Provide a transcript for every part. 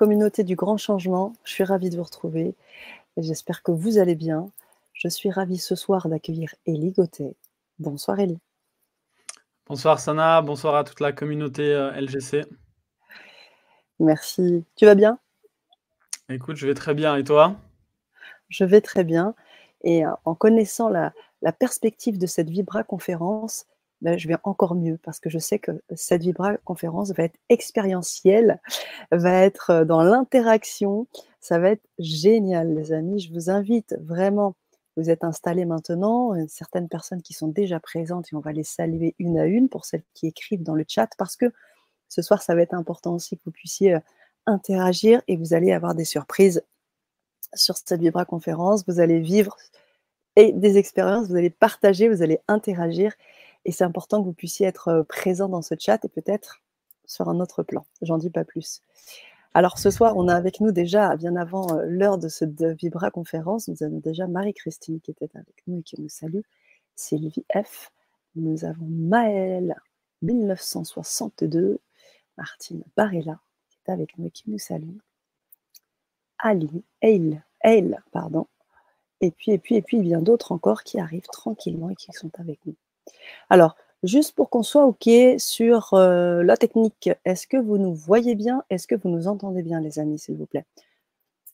communauté du grand changement. Je suis ravie de vous retrouver. J'espère que vous allez bien. Je suis ravie ce soir d'accueillir Elie Gauthier. Bonsoir Elie. Bonsoir Sana, bonsoir à toute la communauté euh, LGC. Merci. Tu vas bien? Écoute, je vais très bien. Et toi? Je vais très bien. Et euh, en connaissant la, la perspective de cette Vibra conférence, ben, je vais encore mieux parce que je sais que cette Vibra conférence va être expérientielle, va être euh, dans l'interaction. Ça va être génial, les amis. Je vous invite vraiment. Vous êtes installés maintenant, certaines personnes qui sont déjà présentes et on va les saluer une à une pour celles qui écrivent dans le chat parce que ce soir, ça va être important aussi que vous puissiez euh, interagir et vous allez avoir des surprises sur cette Vibra conférence. Vous allez vivre et des expériences, vous allez partager, vous allez interagir et c'est important que vous puissiez être présent dans ce chat et peut-être sur un autre plan. J'en dis pas plus. Alors ce soir, on a avec nous déjà, bien avant l'heure de ce Vibra conférence, nous avons déjà Marie-Christine qui était avec nous et qui nous salue, Sylvie F. Nous avons Maëlle 1962, Martine Barella qui est avec nous et qui nous salue, Ali, Eil, pardon, et puis, et puis, et puis, bien d'autres encore qui arrivent tranquillement et qui sont avec nous. Alors, juste pour qu'on soit OK sur euh, la technique, est-ce que vous nous voyez bien? Est-ce que vous nous entendez bien, les amis, s'il vous plaît?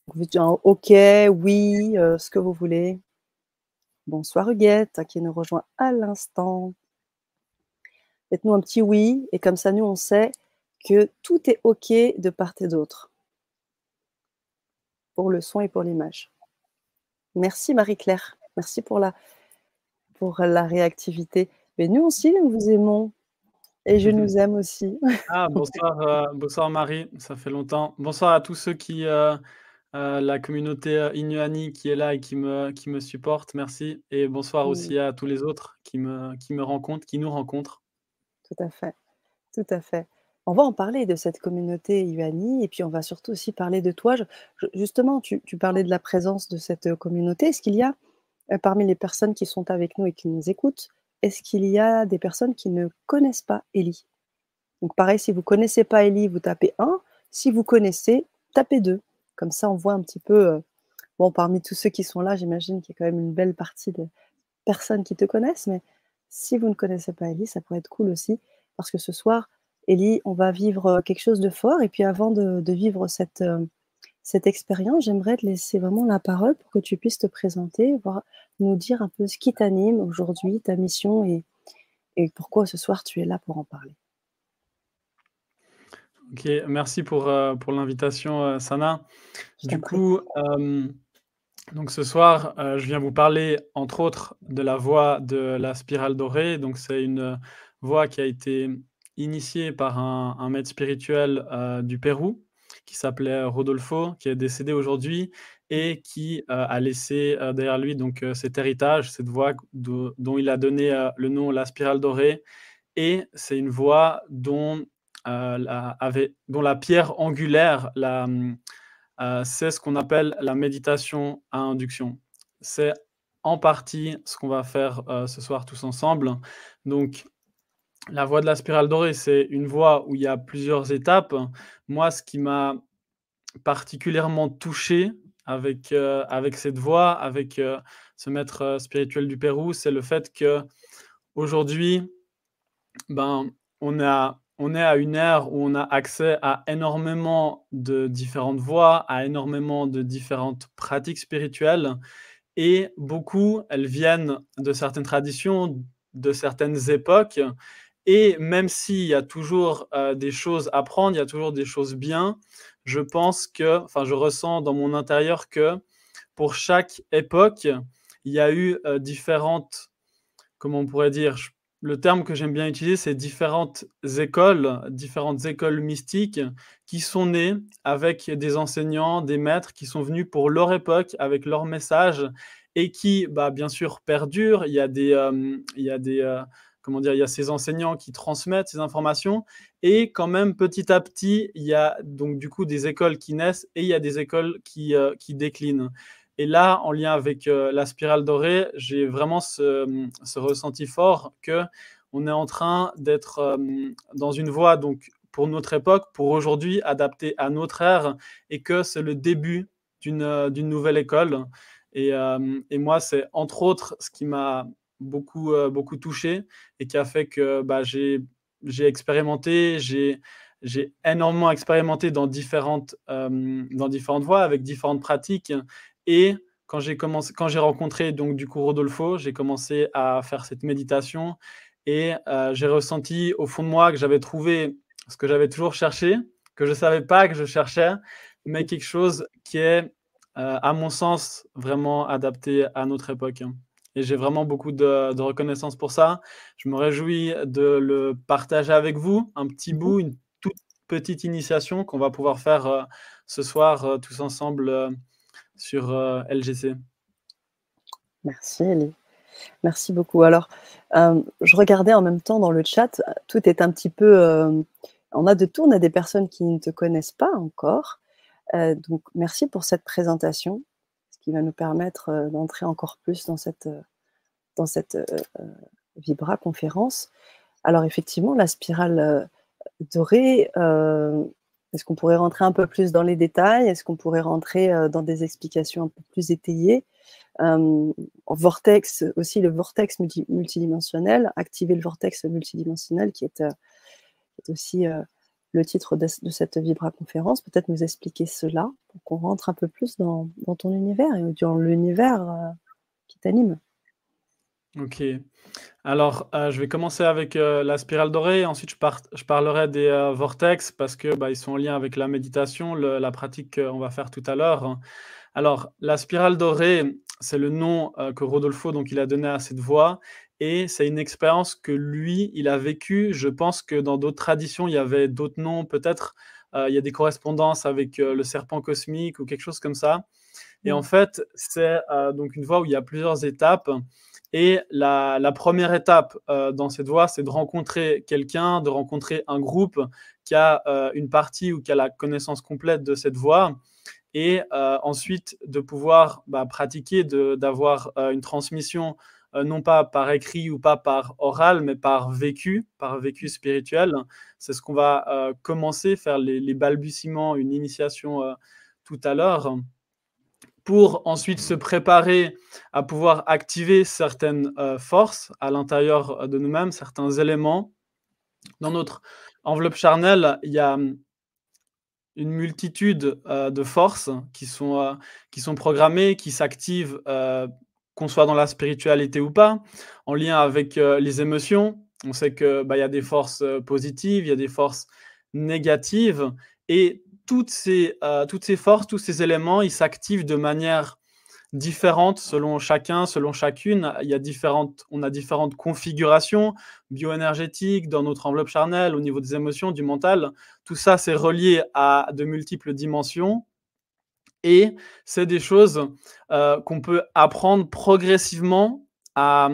Vous dites OK, oui, euh, ce que vous voulez. Bonsoir Huguette, qui nous rejoint à l'instant. Faites-nous un petit oui, et comme ça, nous, on sait que tout est OK de part et d'autre pour le son et pour l'image. Merci Marie-Claire. Merci pour la, pour la réactivité. Mais nous aussi, nous vous aimons. Et je nous aime aussi. Ah, bonsoir, euh, bonsoir Marie, ça fait longtemps. Bonsoir à tous ceux qui, euh, euh, la communauté Inuani qui est là et qui me, qui me supporte, merci. Et bonsoir aussi à tous les autres qui me, qui me rencontrent, qui nous rencontrent. Tout à fait, tout à fait. On va en parler de cette communauté Inuani et puis on va surtout aussi parler de toi. justement, tu, tu, parlais de la présence de cette communauté. Est-ce qu'il y a parmi les personnes qui sont avec nous et qui nous écoutent, est-ce qu'il y a des personnes qui ne connaissent pas Ellie? Donc pareil, si vous ne connaissez pas Ellie, vous tapez 1. Si vous connaissez, tapez 2. Comme ça, on voit un petit peu... Euh, bon, parmi tous ceux qui sont là, j'imagine qu'il y a quand même une belle partie de personnes qui te connaissent, mais si vous ne connaissez pas Ellie, ça pourrait être cool aussi, parce que ce soir, Ellie, on va vivre euh, quelque chose de fort, et puis avant de, vivre cette cette expérience, j'aimerais te laisser vraiment la parole pour que tu puisses te présenter, voir, nous dire un peu ce qui t'anime aujourd'hui, ta mission et, pourquoi ce soir tu es là pour en parler. Ok, merci pour, euh, pour l'invitation, euh, Sana. Du coup, euh, donc ce soir, je viens vous parler entre autres de la voie de la spirale dorée. Donc c'est une voie qui a été initiée par un, un maître spirituel du Pérou qui s'appelait Rodolfo, qui est décédé aujourd'hui et qui a laissé derrière lui donc cet héritage, cette voix dont il a donné le nom La Spirale Dorée. Et c'est une voix dont, la, pierre angulaire, c'est ce qu'on appelle la méditation à induction. C'est en partie ce qu'on va faire ce soir tous ensemble. Donc, la voie de la spirale dorée, c'est une voie où il y a plusieurs étapes. Moi, ce qui m'a particulièrement touché avec, euh, avec cette voie, avec euh, ce maître euh, spirituel du Pérou, c'est le fait que aujourd'hui, ben, on, a, on est à une ère où on a accès à énormément de différentes voies, à énormément de différentes pratiques spirituelles, et beaucoup, elles viennent de certaines traditions, de certaines époques, et même s'il y a toujours des choses à prendre, il y a toujours des choses bien, je pense que, enfin, je ressens dans mon intérieur que pour chaque époque, il y a eu différentes, comment on pourrait dire, le terme que j'aime bien utiliser, c'est différentes écoles, différentes écoles mystiques qui sont nées avec des enseignants, des maîtres qui sont venus pour leur époque avec leur message et qui, bah, bien sûr, perdurent. Il y a des, il y a des, comment dire, il y a ces enseignants qui transmettent ces informations et quand même petit à petit, il y a donc du coup des écoles qui naissent et il y a des écoles qui, euh, qui déclinent. Et là, en lien avec euh, la spirale dorée, j'ai vraiment ce, ce, ressenti fort que on est en train d'être euh, dans une voie donc pour notre époque, pour aujourd'hui, adapté à notre ère, et que c'est le début d'une nouvelle école. Et, et moi, c'est entre autres ce qui m'a beaucoup, beaucoup touché et qui a fait que bah, j'ai expérimenté, j'ai énormément expérimenté dans différentes, dans différentes voies, avec différentes pratiques. Et quand j'ai rencontré donc du Rodolfo, j'ai commencé à faire cette méditation et j'ai ressenti au fond de moi que j'avais trouvé ce que j'avais toujours cherché, que je ne savais pas que je cherchais, mais quelque chose qui est, à mon sens, vraiment adapté à notre époque. Et j'ai vraiment beaucoup de, de, reconnaissance pour ça. Je me réjouis de le partager avec vous, un petit mmh bout, une petite initiation qu'on va pouvoir faire euh, ce soir euh, tous ensemble euh, sur LGC. Merci Elie. Merci beaucoup. Alors, je regardais en même temps dans le chat, tout est un petit peu... on a de tout, on a des personnes qui ne te connaissent pas encore. donc, merci pour cette présentation, qui va nous permettre d'entrer encore plus dans cette, dans cette Vibra conférence. Alors, effectivement, la spirale doré, euh, est-ce qu'on pourrait rentrer un peu plus dans les détails? Est-ce qu'on pourrait rentrer euh, dans des explications un peu plus étayées? Euh, Vortex, aussi le vortex multidimensionnel, activer le vortex multidimensionnel qui est, aussi le titre de, cette Vibra conférence. Peut-être nous expliquer cela qu'on rentre un peu plus dans, ton univers et dans l'univers qui t'anime. Ok. Alors, euh, je vais commencer avec euh, la spirale dorée. Ensuite, je, parlerai des euh, vortex parce que bah, sont en lien avec la méditation, la pratique qu'on va faire tout à l'heure. Alors, la spirale dorée, c'est le nom que Rodolfo donc il a donné à cette voie et c'est une expérience que lui, il a vécue. Je pense que dans d'autres traditions, il y avait d'autres noms. Peut-être il y a des correspondances avec le serpent cosmique ou quelque chose comme ça. Et en mmh. fait, c'est donc une voie où il y a plusieurs étapes. Et la, première étape euh, dans cette voie, c'est de rencontrer quelqu'un, de rencontrer un groupe qui a euh, une partie ou qui a la connaissance complète de cette voie, et euh, ensuite de pouvoir bah, pratiquer, d'avoir une transmission non pas par écrit ou pas par oral, mais par vécu, par vécu spirituel. C'est ce qu'on va commencer, faire les, balbutiements, une initiation tout à l'heure pour ensuite se préparer à pouvoir activer certaines euh, forces à l'intérieur de nous-mêmes, certains éléments. Dans notre enveloppe charnelle, il y a hum, une multitude euh, de forces qui sont, euh, qui sont programmées, qui s'activent, qu'on soit dans la spiritualité ou pas, en lien avec les émotions. On sait qu'il bah, y a des forces positives, il y a des forces négatives, et toutes ces, euh, toutes ces forces, tous ces éléments, ils s'activent de manière différente selon chacun, selon chacune. Il y a différentes, on a différentes configurations bioénergétiques dans notre enveloppe charnelle, au niveau des émotions, du mental. Tout ça, c'est relié à de multiples dimensions. Et c'est des choses euh, qu'on peut apprendre progressivement à,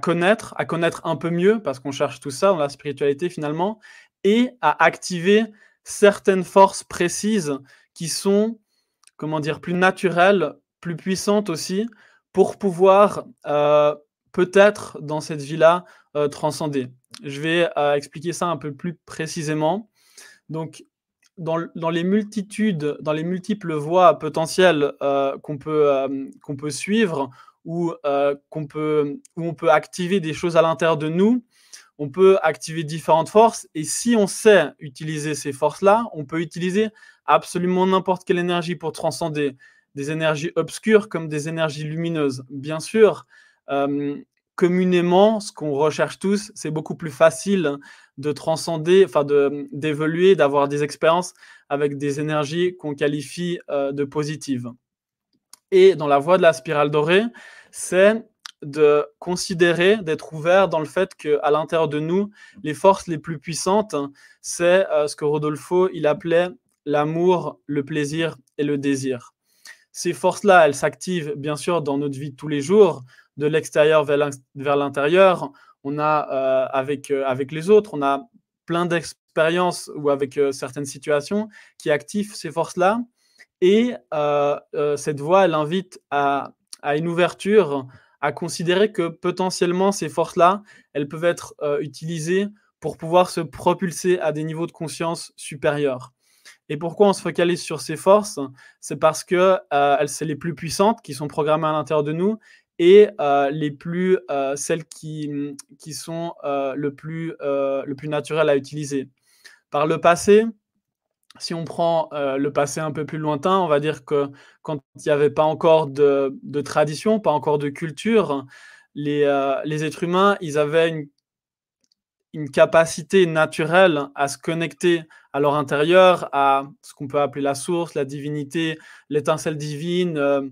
connaître, à connaître un peu mieux, parce qu'on cherche tout ça dans la spiritualité finalement, et à activer certaines forces précises qui sont, comment dire, plus naturelles, plus puissantes aussi, pour pouvoir euh, peut-être dans cette vie-là euh, transcender. Je vais expliquer ça un peu plus précisément. Donc, dans, les multitudes, dans les multiples voies potentielles qu'on peut, qu'on peut suivre ou qu'on peut, où on peut activer des choses à l'intérieur de nous, on peut activer différentes forces et si on sait utiliser ces forces-là, on peut utiliser absolument n'importe quelle énergie pour transcender des énergies obscures comme des énergies lumineuses. Bien sûr, euh, communément, ce qu'on recherche tous, c'est beaucoup plus facile de transcender, enfin d'évoluer, d'avoir des expériences avec des énergies qu'on qualifie euh, de positives. Et dans la voie de la spirale dorée, c'est de considérer, d'être ouvert dans le fait qu'à l'intérieur de nous, les forces les plus puissantes, c'est euh, ce que Rodolfo il appelait l'amour, le plaisir et le désir. Ces forces-là, elles s'activent bien sûr dans notre vie de tous les jours, de l'extérieur vers l'intérieur. On a euh, avec, euh, avec les autres, on a plein d'expériences ou avec certaines situations qui activent ces forces-là. Et cette voie, elle invite à, à une ouverture à considérer que potentiellement ces forces-là, elles peuvent être euh, utilisées pour pouvoir se propulser à des niveaux de conscience supérieurs. Et pourquoi on se focalise sur ces forces? C'est parce que euh, c'est les plus puissantes qui sont programmées à l'intérieur de nous et euh, les plus, euh, celles qui, qui sont le, plus, le plus naturelles à utiliser. Par le passé, si on prend le passé un peu plus lointain, on va dire que quand il n'y avait pas encore de, de, tradition, pas encore de culture, les, les êtres humains, ils avaient une une capacité naturelle à se connecter à leur intérieur, à ce qu'on peut appeler la source, la divinité, l'étincelle divine, euh,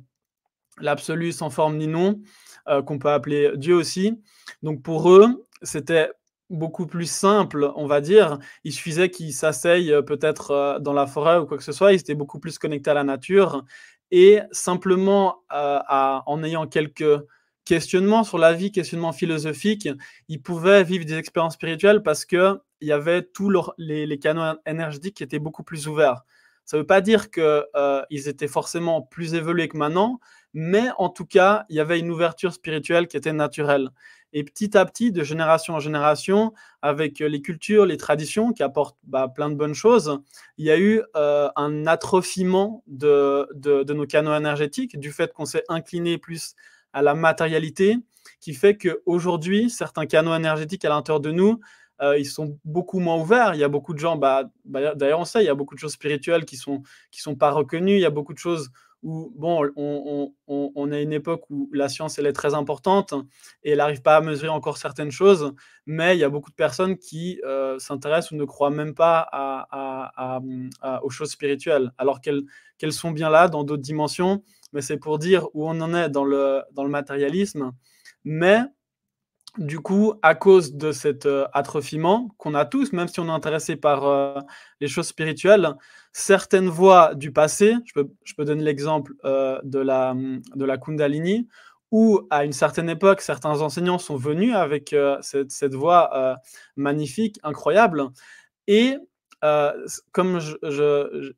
l'absolu sans forme ni nom, euh, qu'on peut appeler Dieu aussi. Donc pour eux, c'était beaucoup plus simple, on va dire. Il suffisait qu'ils s'asseyent euh, peut-être dans la forêt ou quoi que ce soit, ils étaient beaucoup plus connectés à la nature. Et simplement en ayant quelques questionnement sur la vie, questionnement philosophique, ils pouvaient vivre des expériences spirituelles parce qu'il y avait tous les, canaux énergétiques qui étaient beaucoup plus ouverts. Ça ne veut pas dire qu'ils euh, étaient forcément plus évolués que maintenant, mais en tout cas, il y avait une ouverture spirituelle qui était naturelle. Et petit à petit, de génération en génération, avec les cultures, les traditions qui apportent bah, plein de bonnes choses, il y a eu euh, un atrophiement de, nos canaux énergétiques du fait qu'on s'est incliné plus à la matérialité, qui fait qu'aujourd'hui, certains canaux énergétiques à l'intérieur de nous, euh, ils sont beaucoup moins ouverts. Il y a beaucoup de gens, bah, bah, d'ailleurs on sait, il y a beaucoup de choses spirituelles qui ne sont, sont pas reconnues. Il y a beaucoup de choses où, bon, on, on, on à une époque où la science, elle est très importante et elle n'arrive pas à mesurer encore certaines choses, mais il y a beaucoup de personnes qui euh, s'intéressent ou ne croient même pas à, aux choses spirituelles, alors qu'elles sont bien là dans d'autres dimensions mais c'est pour dire où on en est dans le, dans le matérialisme. Mais du coup, à cause de cet euh, atrophiement qu'on a tous, même si on est intéressé par euh, les choses spirituelles, certaines voies du passé, je peux, je peux donner l'exemple euh, de, la, de la Kundalini, où à une certaine époque, certains enseignants sont venus avec cette, cette, voie magnifique, incroyable, et comme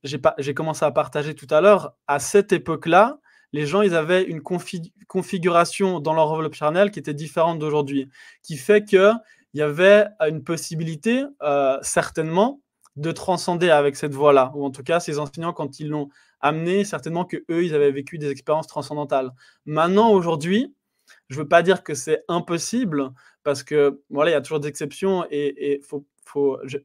j'ai commencé à partager tout à l'heure, à cette époque-là, les gens, ils avaient une configuration dans leur enveloppe charnelle qui était différente d'aujourd'hui, qui fait qu'il y avait une possibilité, euh, certainement, de transcender avec cette voie-là, ou en tout cas, ces enseignants, quand ils l'ont amené, certainement que eux, ils avaient vécu des expériences transcendantales. Maintenant, aujourd'hui, je ne veux pas dire que c'est impossible, parce que voilà, il y a toujours des exceptions et il faut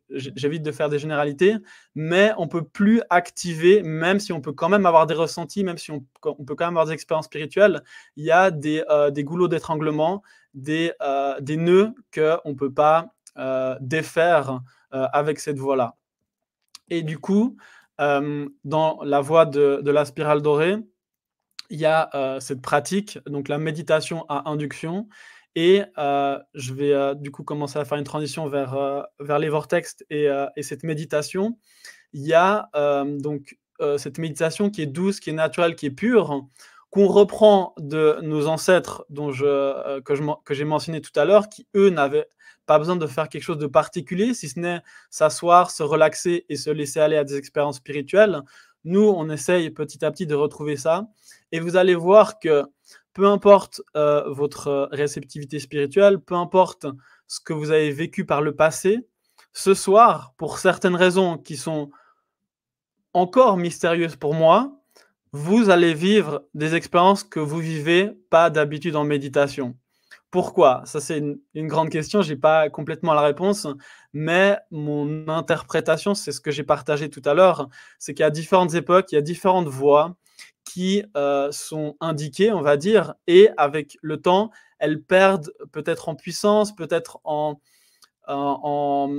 j'évite de faire des généralités, mais on peut plus activer, même si on peut quand même avoir des ressentis, même si on, peut quand même avoir des expériences spirituelles, il y a des, euh, goulots d'étranglement, des, euh, nœuds qu'on ne peut pas euh, défaire avec cette voie-là. Et du coup, dans la voie de, de, la spirale dorée, il y a cette pratique, donc la méditation à induction, et euh, je vais euh, du coup commencer à faire une transition vers, euh, vers les vortex et, et, cette méditation. Il y a donc cette méditation qui est douce, qui est naturelle, qui est pure, qu'on reprend de nos ancêtres dont je, que j'ai mentionné tout à l'heure, qui eux n'avaient pas besoin de faire quelque chose de particulier, si ce n'est s'asseoir, se relaxer et se laisser aller à des expériences spirituelles. Nous, on essaye petit à petit de retrouver ça. Et vous allez voir que peu importe euh, votre euh, réceptivité spirituelle, peu importe ce que vous avez vécu par le passé, ce soir, pour certaines raisons qui sont encore mystérieuses pour moi, vous allez vivre des expériences que vous vivez pas d'habitude en méditation. Pourquoi? Ça, c'est une, une, grande question. Je n'ai pas complètement la réponse, mais mon interprétation, c'est ce que j'ai partagé tout à l'heure, c'est qu'à différentes époques, il y a différentes voies euh, sont indiquées, on va dire, et avec le temps, elles perdent peut-être en puissance, peut-être en, en,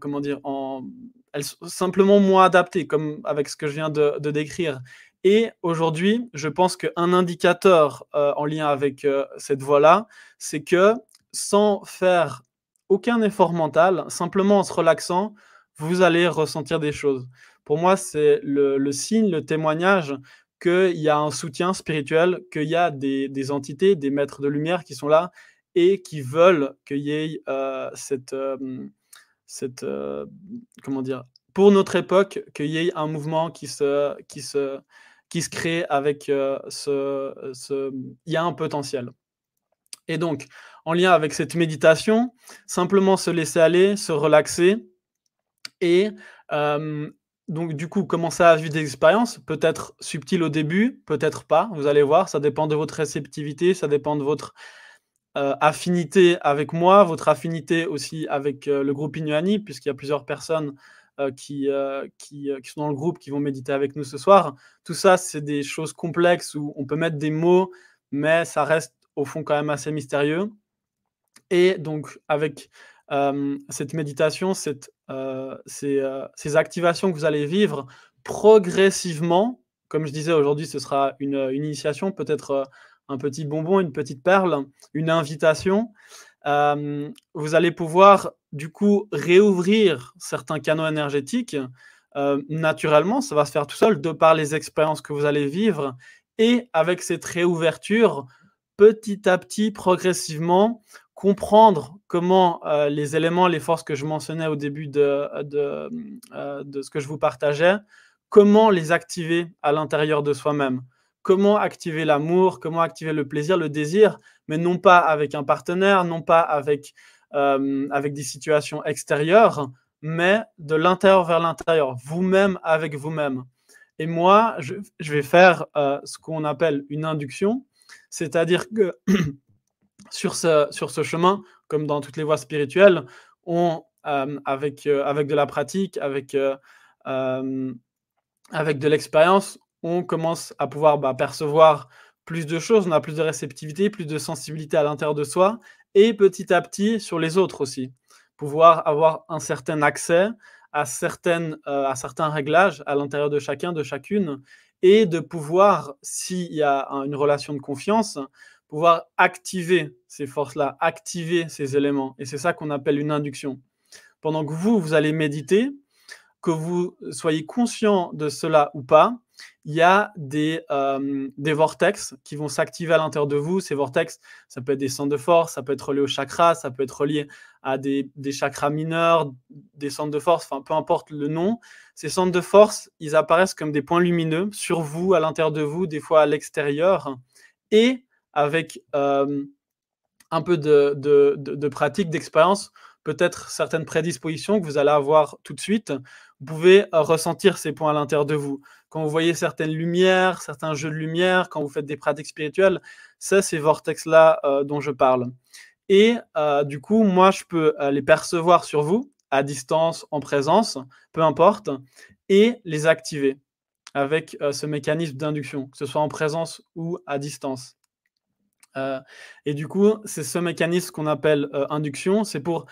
comment dire, en, elles sont simplement moins adaptées, comme avec ce que je viens de, décrire. Et aujourd'hui, je pense qu'un indicateur euh, en lien avec euh, cette voie-là, c'est que sans faire aucun effort mental, simplement en se relaxant, vous allez ressentir des choses. Pour moi, c'est le, signe, le témoignage qu'il y a un soutien spirituel, qu'il y a des, entités, des maîtres de lumière qui sont là et qui veulent qu'il y ait euh, cette, euh, euh, comment dire, pour notre époque, qu'il y ait un mouvement qui se, qui se, qui se crée avec ce, il y a un potentiel. Et donc, en lien avec cette méditation, simplement se laisser aller, se relaxer et donc du coup commencer à vivre des expériences, peut-être subtiles au début, peut-être pas, vous allez voir, ça dépend de votre réceptivité, ça dépend de votre affinité avec moi, votre affinité aussi avec le groupe Inuani, puisqu'il y a plusieurs personnes qui, qui, qui, sont dans le groupe, qui vont méditer avec nous ce soir. Tout ça, c'est des choses complexes où on peut mettre des mots, mais ça reste au fond quand même assez mystérieux. Et donc, avec cette méditation, cette, ces, ces, activations que vous allez vivre progressivement, comme je disais aujourd'hui, ce sera une, une initiation, peut-être un petit bonbon, une petite perle, une invitation. vous allez pouvoir du coup réouvrir certains canaux énergétiques. naturellement, ça va se faire tout seul de par les expériences que vous allez vivre. Et avec cette réouverture, petit à petit, progressivement, comprendre comment euh, les éléments, les forces que je mentionnais au début de, euh, de ce que je vous partageais, comment les activer à l'intérieur de soi-même. Comment activer l'amour, comment activer le plaisir, le désir, mais non pas avec un partenaire, non pas avec, euh, avec des situations extérieures, mais de l'intérieur vers l'intérieur, vous-même avec vous-même. Et moi, je vais faire ce qu'on appelle une induction, c'est-à-dire que sur ce, sur ce chemin, comme dans toutes les voies spirituelles, on, euh, avec, euh, avec de la pratique, avec, euh, avec de l'expérience, on commence à pouvoir bah, percevoir plus de choses, on a plus de réceptivité, plus de sensibilité à l'intérieur de soi, et petit à petit sur les autres aussi. Pouvoir avoir un certain accès à, certaines, à certains réglages à l'intérieur de chacun, de chacune, et de pouvoir, s'il y a une relation de confiance, pouvoir activer ces forces-là, activer ces éléments. Et c'est ça qu'on appelle une induction. Pendant que vous, vous allez méditer, que vous soyez conscient de cela ou pas, il y a des, euh, des vortex qui vont s'activer à l'intérieur de vous. Ces vortex, ça peut être des centres de force, ça peut être relié au chakra, ça peut être relié à des, des chakras mineurs, des centres de force, enfin peu importe le nom. Ces centres de force, ils apparaissent comme des points lumineux sur vous, à l'intérieur de vous, des fois à l'extérieur. Et avec un peu de, pratique, d'expérience, peut-être certaines prédispositions que vous allez avoir tout de suite, vous pouvez ressentir ces points à l'intérieur de vous. Quand vous voyez certaines lumières, certains jeux de lumière, quand vous faites des pratiques spirituelles, c'est ces vortex-là dont je parle. Et du coup, moi, je peux les percevoir sur vous, à distance, en présence, peu importe, et les activer avec ce mécanisme d'induction, que ce soit en présence ou à distance. Euh, et du coup, c'est ce mécanisme qu'on appelle euh, induction, c'est pour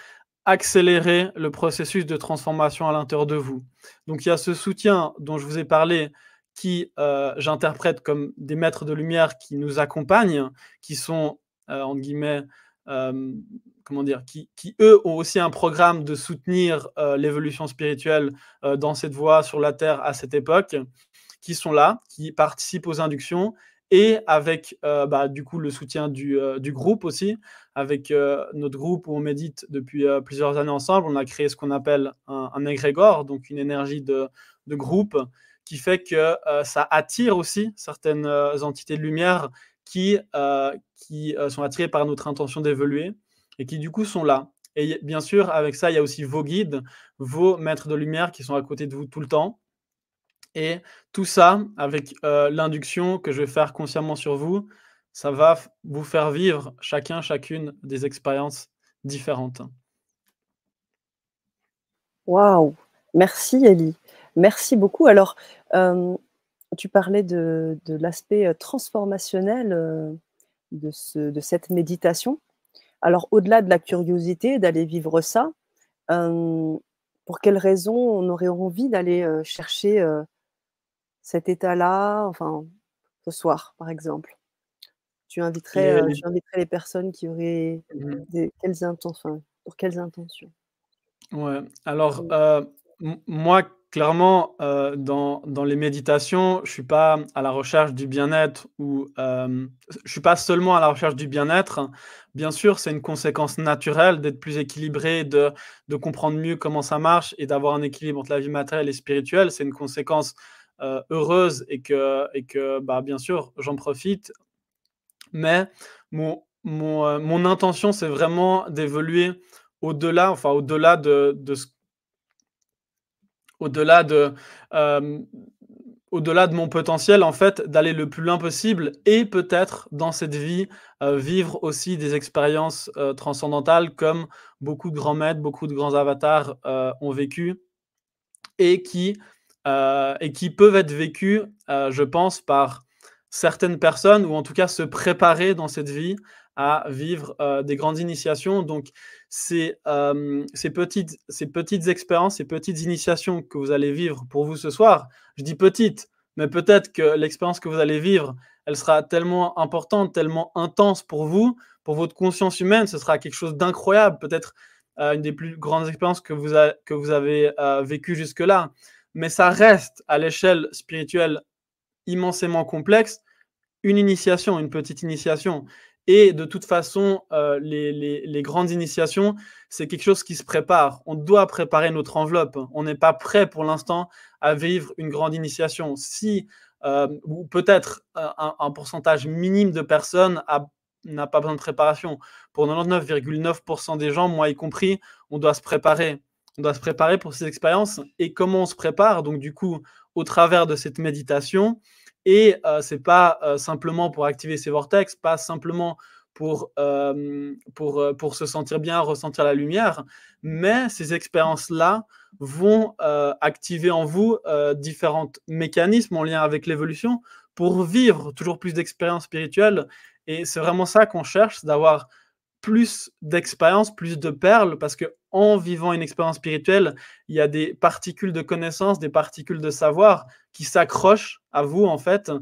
accélérer le processus de transformation à l'intérieur de vous. Donc il y a ce soutien dont je vous ai parlé qui euh, j'interprète comme des maîtres de lumière qui nous accompagnent, qui sont, entre guillemets, comment dire, qui, eux ont aussi un programme de soutenir l'évolution spirituelle dans cette voie sur la Terre à cette époque, qui sont là, qui participent aux inductions et avec euh, bah, du coup le soutien du, euh, groupe aussi, avec euh, notre groupe où on médite depuis plusieurs années ensemble, on a créé ce qu'on appelle un, un, égrégore, donc une énergie de, de groupe qui fait que ça attire aussi certaines entités de lumière qui, qui sont attirées par notre intention d'évoluer et qui du coup sont là. Et bien sûr, avec ça, il y a aussi vos guides, vos maîtres de lumière qui sont à côté de vous tout le temps et tout ça, avec euh, l'induction que je vais faire consciemment sur vous, ça va vous faire vivre chacun, chacune des expériences différentes. Waouh Merci Ellie. Merci beaucoup. Alors, euh, tu parlais de, l'aspect euh, transformationnel de, de, cette méditation. Alors, au-delà de la curiosité d'aller vivre ça, pour quelles raisons on aurait envie d'aller chercher cet état-là, enfin, ce soir, par exemple Tu inviterais, euh, inviterais les personnes qui auraient mmh des, quelles intentions, pour quelles intentions? Ouais, alors, euh, moi, clairement, euh, dans, dans, les méditations, je ne suis pas à la recherche du bien-être ou je je suis pas seulement à la recherche du bien-être. Bien sûr, c'est une conséquence naturelle d'être plus équilibré, de, de, comprendre mieux comment ça marche et d'avoir un équilibre entre la vie matérielle et spirituelle. C'est une conséquence euh, heureuse et que, et que bah, bien sûr, j'en profite. Mais mon, mon, mon intention, c'est vraiment d'évoluer au-delà, enfin au-delà de, de au-delà de, au-delà de mon potentiel, en fait, d'aller le plus loin possible et peut-être dans cette vie vivre aussi des expériences transcendantales comme beaucoup de grands maîtres, beaucoup de grands avatars ont vécu et qui, et qui peuvent être vécues, je pense, par certaines personnes ou en tout cas se préparer dans cette vie à vivre des grandes initiations. Donc, ces, petites, ces petites expériences, ces petites initiations que vous allez vivre pour vous ce soir, je dis petites, mais peut-être que l'expérience que vous allez vivre, elle sera tellement importante, tellement intense pour vous, pour votre conscience humaine, ce sera quelque chose d'incroyable, peut-être une des plus grandes expériences que vous avez vécues jusque-là. Mais ça reste à l'échelle spirituelle immensément complexe, une initiation, une petite initiation. Et de toute façon, euh, les, grandes initiations, c'est quelque chose qui se prépare. On doit préparer notre enveloppe. On n'est pas prêt pour l'instant à vivre une grande initiation. Si, euh, ou peut-être euh, un, pourcentage minime de personnes n'a pas besoin de préparation. Pour 99,9% des gens, moi y compris, on doit se préparer. On doit se préparer pour ces expériences. Et comment on se prépare Donc du coup, au travers de cette méditation, et ce c'est pas simplement pour activer ces vortex, pas simplement pour, pour, pour se sentir bien, ressentir la lumière, mais ces expériences-là vont activer en vous différents mécanismes en lien avec l'évolution pour vivre toujours plus d'expériences spirituelles. Et c'est vraiment ça qu'on cherche, d'avoir plus d'expérience, plus de perles, parce que en vivant une expérience spirituelle, il y a des particules de connaissance, des particules de savoir qui s'accrochent à vous en fait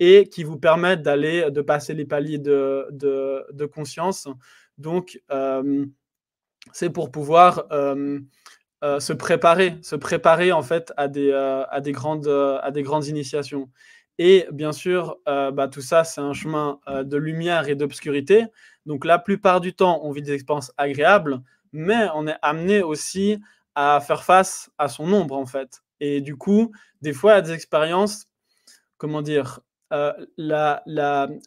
et qui vous permettent d'aller, de passer les paliers de, de, conscience. Donc, euh, c'est pour pouvoir euh, euh, se préparer, se préparer en fait à des, à des, grandes, à des grandes initiations. Et bien sûr, bah, tout ça, c'est un chemin de lumière et d'obscurité. Donc la plupart du temps, on vit des expériences agréables, mais on est amené aussi à faire face à son ombre, en fait. Et du coup, des fois, a des expériences, comment dire, euh,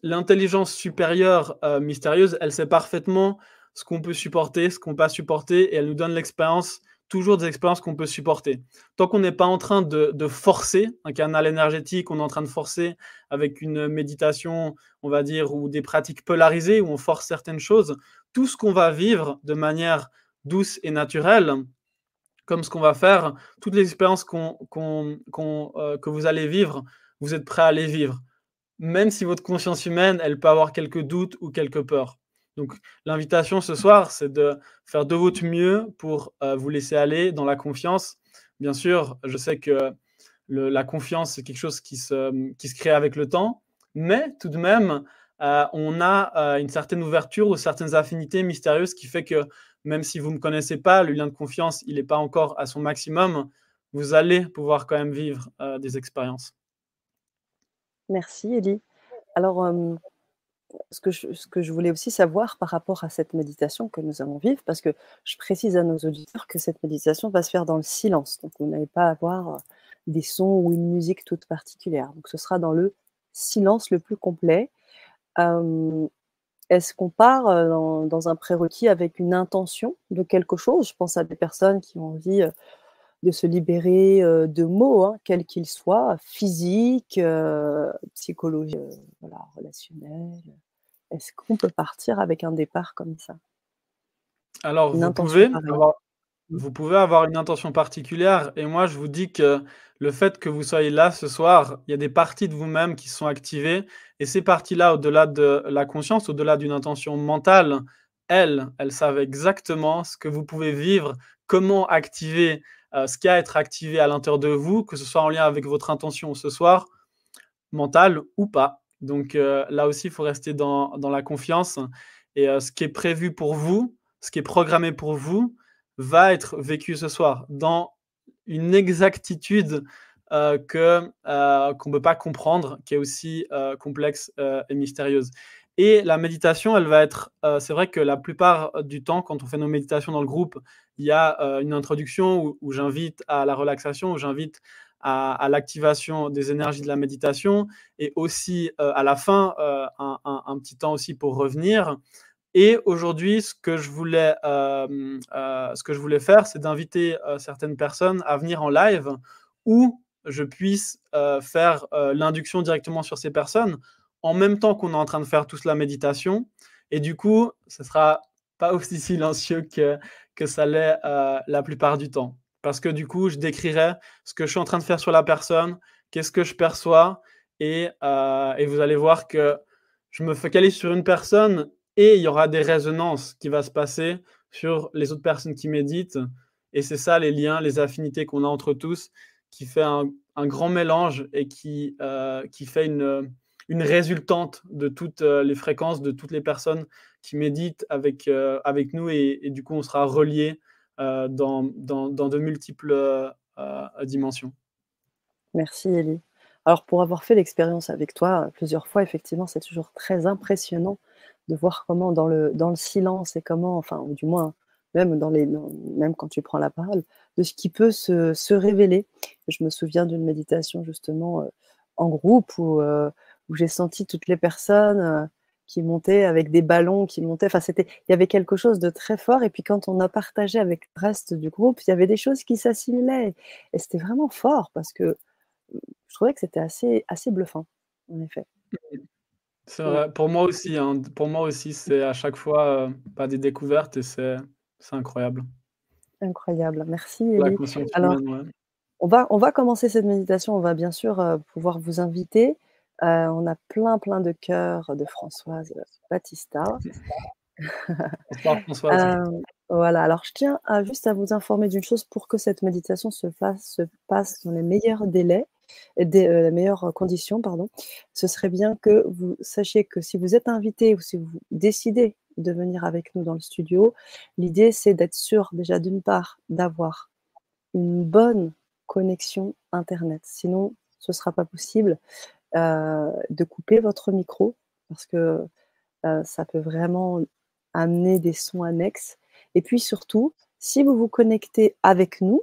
l'intelligence supérieure euh, mystérieuse, elle sait parfaitement ce qu'on peut supporter, ce qu'on ne peut pas supporter, et elle nous donne l'expérience toujours des expériences qu'on peut supporter. Tant qu'on n'est pas en train de, forcer un canal énergétique, on est en train de forcer avec une méditation, on va dire, ou des pratiques polarisées, où on force certaines choses, tout ce qu'on va vivre de manière douce et naturelle, comme ce qu'on va faire, toutes les expériences euh, que vous allez vivre, vous êtes prêt à les vivre. Même si votre conscience humaine, elle peut avoir quelques doutes ou quelques peurs. Donc l'invitation ce soir, c'est de faire de votre mieux pour euh, vous laisser aller dans la confiance. Bien sûr, je sais que la confiance, c'est quelque chose qui se, qui se crée avec le temps, mais tout de même, euh, on a euh, une certaine ouverture ou certaines affinités mystérieuses qui fait que même si vous ne me connaissez pas, le lien de confiance, il n'est pas encore à son maximum, vous allez pouvoir quand même vivre des expériences. Merci, Elie. Alors, ce que, je, voulais aussi savoir par rapport à cette méditation que nous allons vivre, parce que je précise à nos auditeurs que cette méditation va se faire dans le silence. Donc, vous n'allez pas avoir euh, des sons ou une musique toute particulière. Donc, ce sera dans le silence le plus complet. Est-ce qu'on part euh, dans, un prérequis avec une intention de quelque chose? Je pense à des personnes qui ont envie euh, de se libérer de mots, hein, quels qu'ils soient, physiques, psychologiques, voilà, relationnels. Est-ce qu'on peut partir avec un départ comme ça? Alors, vous pouvez, avoir, vous pouvez avoir une intention particulière, et moi, je vous dis que le fait que vous soyez là ce soir, il y a des parties de vous-même qui sont activées, et ces parties-là, au-delà de la conscience, au-delà d'une intention mentale, elles, elles savent exactement ce que vous pouvez vivre, comment activer euh, ce qui a à être activé à l'intérieur de vous, que ce soit en lien avec votre intention ce soir, mentale ou pas. Donc euh, là aussi, il faut rester dans, la confiance. Et euh, ce qui est prévu pour vous, ce qui est programmé pour vous, va être vécu ce soir dans une exactitude que qu'on ne peut pas comprendre, qui est aussi complexe et mystérieuse. Et la méditation, elle va être, euh, c'est vrai que la plupart du temps, quand on fait nos méditations dans le groupe, il y a euh, une introduction où, j'invite à la relaxation, où j'invite à, l'activation des énergies de la méditation, et aussi euh, à la fin, un, petit temps aussi pour revenir. Et aujourd'hui, ce que je voulais, euh, euh, ce que je voulais faire, c'est d'inviter certaines personnes à venir en live où je puisse faire l'induction directement sur ces personnes en même temps qu'on est en train de faire tous la méditation. Et du coup, ce sera pas aussi silencieux que, que ça l'est la plupart du temps. Parce que du coup, je décrirai ce que je suis en train de faire sur la personne, qu'est-ce que je perçois, et, et vous allez voir que je me focalise sur une personne et il y aura des résonances qui vont se passer sur les autres personnes qui méditent. Et c'est ça les liens, les affinités qu'on a entre tous, qui fait un, grand mélange et qui, euh, qui fait une, une, résultante de toutes euh, les fréquences de toutes les personnes qui méditent avec, euh, avec nous. Et, du coup, on sera reliés dans, dans, de multiples dimensions. Merci Elie. Alors pour avoir fait l'expérience avec toi plusieurs fois, effectivement, c'est toujours très impressionnant de voir comment dans le, dans le silence et comment, enfin, ou du moins, même, dans les, même quand tu prends la parole, de ce qui peut se, se révéler. Je me souviens d'une méditation justement euh, en groupe où, euh, où j'ai senti toutes les personnes euh, qui montaient avec des ballons qui montaient. Enfin, c'était, il y avait quelque chose de très fort. Et puis quand on a partagé avec le reste du groupe, il y avait des choses qui s'assimilaient. Et c'était vraiment fort parce que je trouvais que c'était assez, assez bluffant, en effet. Vrai, pour moi aussi, hein, pour moi aussi, c'est à chaque fois, pas euh, des découvertes et c'est incroyable. Incroyable, merci Alors, on va on va commencer cette méditation, on va bien sûr, euh, pouvoir vous inviter. Euh, on a plein, plein de cœurs de Françoise, Batista. Françoise. voilà, alors je tiens à juste à vous informer d'une chose pour que cette méditation se fasse se passe dans les meilleurs délais des euh, meilleures conditions, pardon, ce serait bien que vous sachiez que si vous êtes invité ou si vous décidez de venir avec nous dans le studio, l'idée c'est d'être sûr déjà d'une part d'avoir une bonne connexion Internet. Sinon, ce ne sera pas possible euh, de couper votre micro parce que euh, ça peut vraiment amener des sons annexes. Et puis surtout, si vous vous connectez avec nous,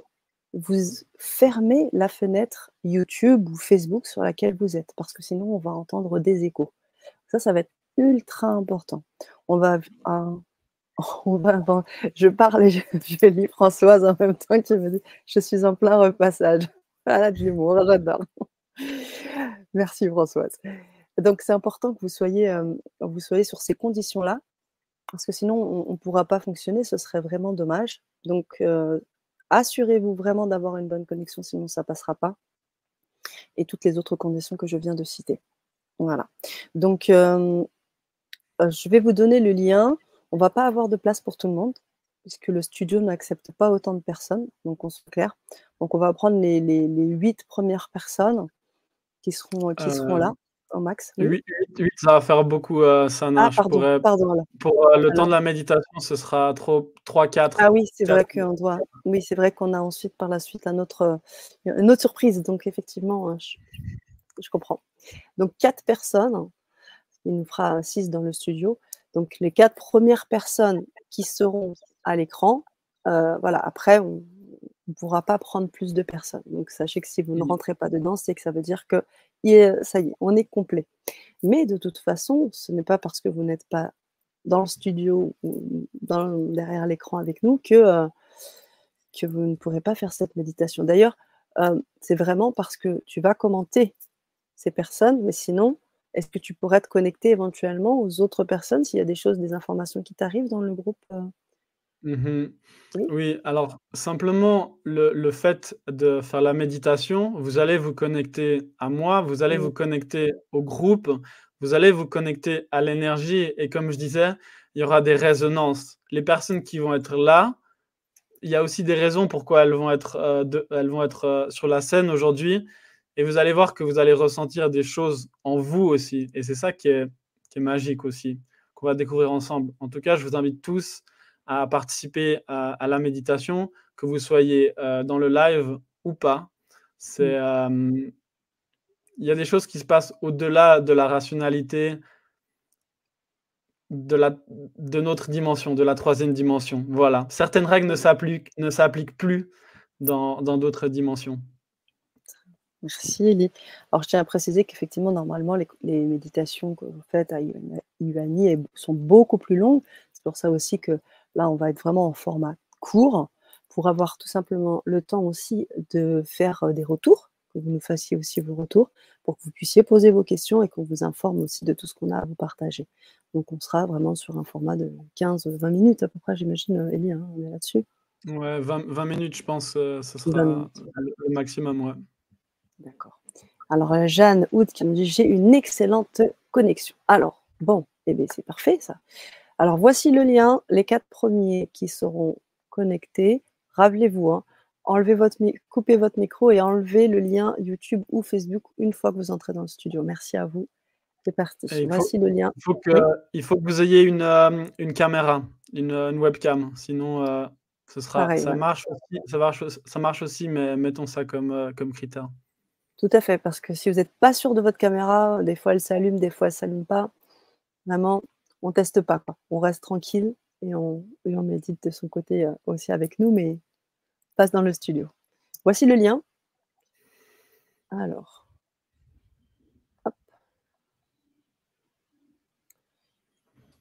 vous fermez la fenêtre YouTube ou Facebook sur laquelle vous êtes, parce que sinon on va entendre des échos. Ça, ça va être ultra important. On va, on va je parle et je, lis Françoise en même temps qui me dit Je suis en plein repassage. Voilà de l'humour, j'adore. Merci Françoise. Donc c'est important que vous soyez, euh, vous soyez sur ces conditions-là, parce que sinon on ne pourra pas fonctionner, ce serait vraiment dommage. Donc euh, Assurez-vous vraiment d'avoir une bonne connexion, sinon ça ne passera pas. Et toutes les autres conditions que je viens de citer. Voilà. Donc, euh, je vais vous donner le lien. On ne va pas avoir de place pour tout le monde, puisque le studio n'accepte pas autant de personnes, donc on se clair. Donc, on va prendre les, huit premières personnes qui seront, qui seront là max. 8, ça va faire beaucoup, euh, ça. Ah, pardon, pour euh, le temps de la méditation, ce sera trop 3, 4. Ah oui, c'est vrai qu'on doit. Oui, c'est vrai qu'on a ensuite par la suite un autre, euh, une autre surprise. Donc effectivement, je, comprends. Donc quatre personnes, il nous fera 6 dans le studio. Donc les quatre premières personnes qui seront à l'écran, voilà. Après, on ne pourra pas prendre plus de personnes. Donc sachez que si vous ne mmh. rentrez pas dedans, c'est que ça veut dire que ça y est, on est complet. Mais de toute façon, ce n'est pas parce que vous n'êtes pas dans le studio ou derrière l'écran avec nous que, euh, que vous ne pourrez pas faire cette méditation. D'ailleurs, euh, c'est vraiment parce que tu vas commenter ces personnes, mais sinon, est-ce que tu pourrais te connecter éventuellement aux autres personnes s'il y a des choses, des informations qui t'arrivent dans le groupe euh? Mmh oui? alors simplement le fait de faire la méditation, vous allez vous connecter à moi, vous allez vous connecter au groupe, vous allez vous connecter à l'énergie et comme je disais, il y aura des résonances. Les personnes qui vont être là, il y a aussi des raisons pourquoi elles vont être, euh, elles vont être, euh, sur la scène aujourd'hui et vous allez voir que vous allez ressentir des choses en vous aussi et c'est ça qui est qui est magique aussi, qu'on va découvrir ensemble. En tout cas, je vous invite tous à participer à, la méditation, que vous soyez euh, dans le live ou pas. C'est, mmh. euh, il y a des choses qui se passent au-delà de la rationalité, de, la, de notre dimension, de la troisième dimension. Voilà. Certaines règles ne s'appliquent, ne s'appliquent plus dans, dans d'autres dimensions. Merci Elie. Alors je tiens à préciser qu'effectivement, normalement, les, méditations que vous faites à Ivani sont beaucoup plus longues. C'est pour ça aussi que là, on va être vraiment en format court pour avoir tout simplement le temps aussi de faire euh, des retours, que vous nous fassiez aussi vos retours, pour que vous puissiez poser vos questions et qu'on vous informe aussi de tout ce qu'on a à vous partager. Donc on sera vraiment sur un format de 15-20 minutes à peu près, j'imagine, Elie, hein, on est là-dessus. Ouais, 20, minutes, je pense, euh, ce sera le maximum, ouais. D'accord. Alors, euh, Jeanne Houd qui nous dit J'ai une excellente connexion. Alors, bon, eh bien, c'est parfait ça. Alors, voici le lien. Les quatre premiers qui seront connectés, rappelez-vous, hein, enlevez votre, coupez votre micro et enlevez le lien YouTube ou Facebook une fois que vous entrez dans le studio. Merci à vous. C'est parti. Voici le lien. Il faut, que, il faut que vous ayez une, euh, une caméra, une, webcam. Sinon, euh, ce sera, ça, marche aussi, ça, marche, ça marche aussi, mais mettons ça comme, comme critère. Tout à fait, parce que si vous n'êtes pas sûr de votre caméra, des fois elle s'allume, des fois elle ne s'allume pas. Vraiment, on teste pas. Quoi. On reste tranquille et on, médite de son côté euh, aussi avec nous, mais passe dans le studio. Voici le lien. Alors.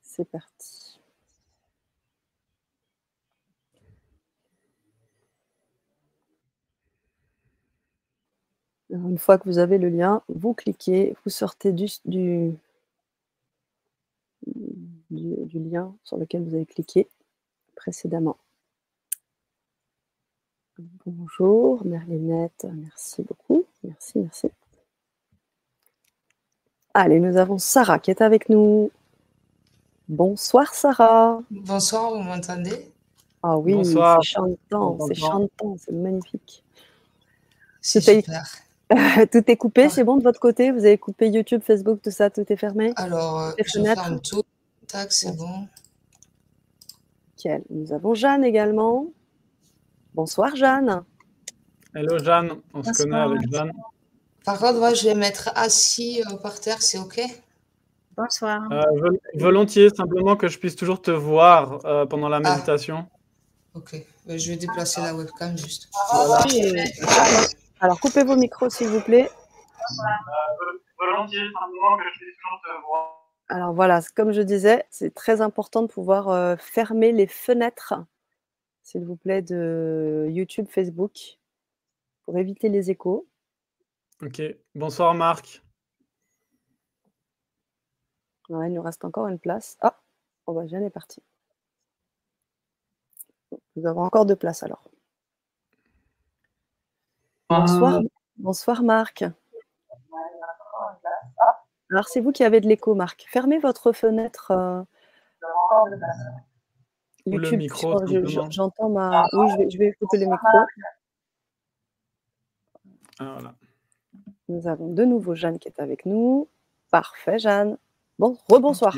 C'est parti. Une fois que vous avez le lien, vous cliquez, vous sortez du, lien sur lequel vous avez cliqué précédemment. Bonjour, Merlinette, merci beaucoup. Merci, merci. Allez, nous avons Sarah qui est avec nous. Bonsoir, Sarah. Bonsoir, vous m'entendez? Ah oui, c'est chantant, c'est chantant, c'est magnifique. C'est super. tout est coupé, c'est bon de votre côté? Vous avez coupé YouTube, Facebook, tout ça, tout est fermé? Alors, euh, je ferme tout. Tac, c'est bon. Nous avons Jeanne également. Bonsoir Jeanne. Hello Jeanne, on se connaît avec Jeanne. Par contre, moi, je vais mettre assis euh, par terre, c'est OK? Bonsoir. Euh, volontiers, simplement que je puisse toujours te voir pendant la ah. méditation. Ok, je vais déplacer la webcam juste. Voilà. Alors, coupez vos micros, s'il vous plaît. Alors voilà, comme je disais, c'est très important de pouvoir euh, fermer les fenêtres, s'il vous plaît, de YouTube, Facebook, pour éviter les échos. Ok. Bonsoir Marc. il nous reste encore une place. Ah, on va jamais parti. Nous avons encore deux places alors. Bonsoir, bonsoir Marc. Alors c'est vous qui avez de l'écho, Marc. Fermez votre fenêtre. Euh, YouTube, le micro. J'entends ma. Oui, je vais, je vais écouter le micro. Ah, voilà. Nous avons de nouveau Jeanne qui est avec nous. Parfait, Jeanne. Bon, rebonsoir.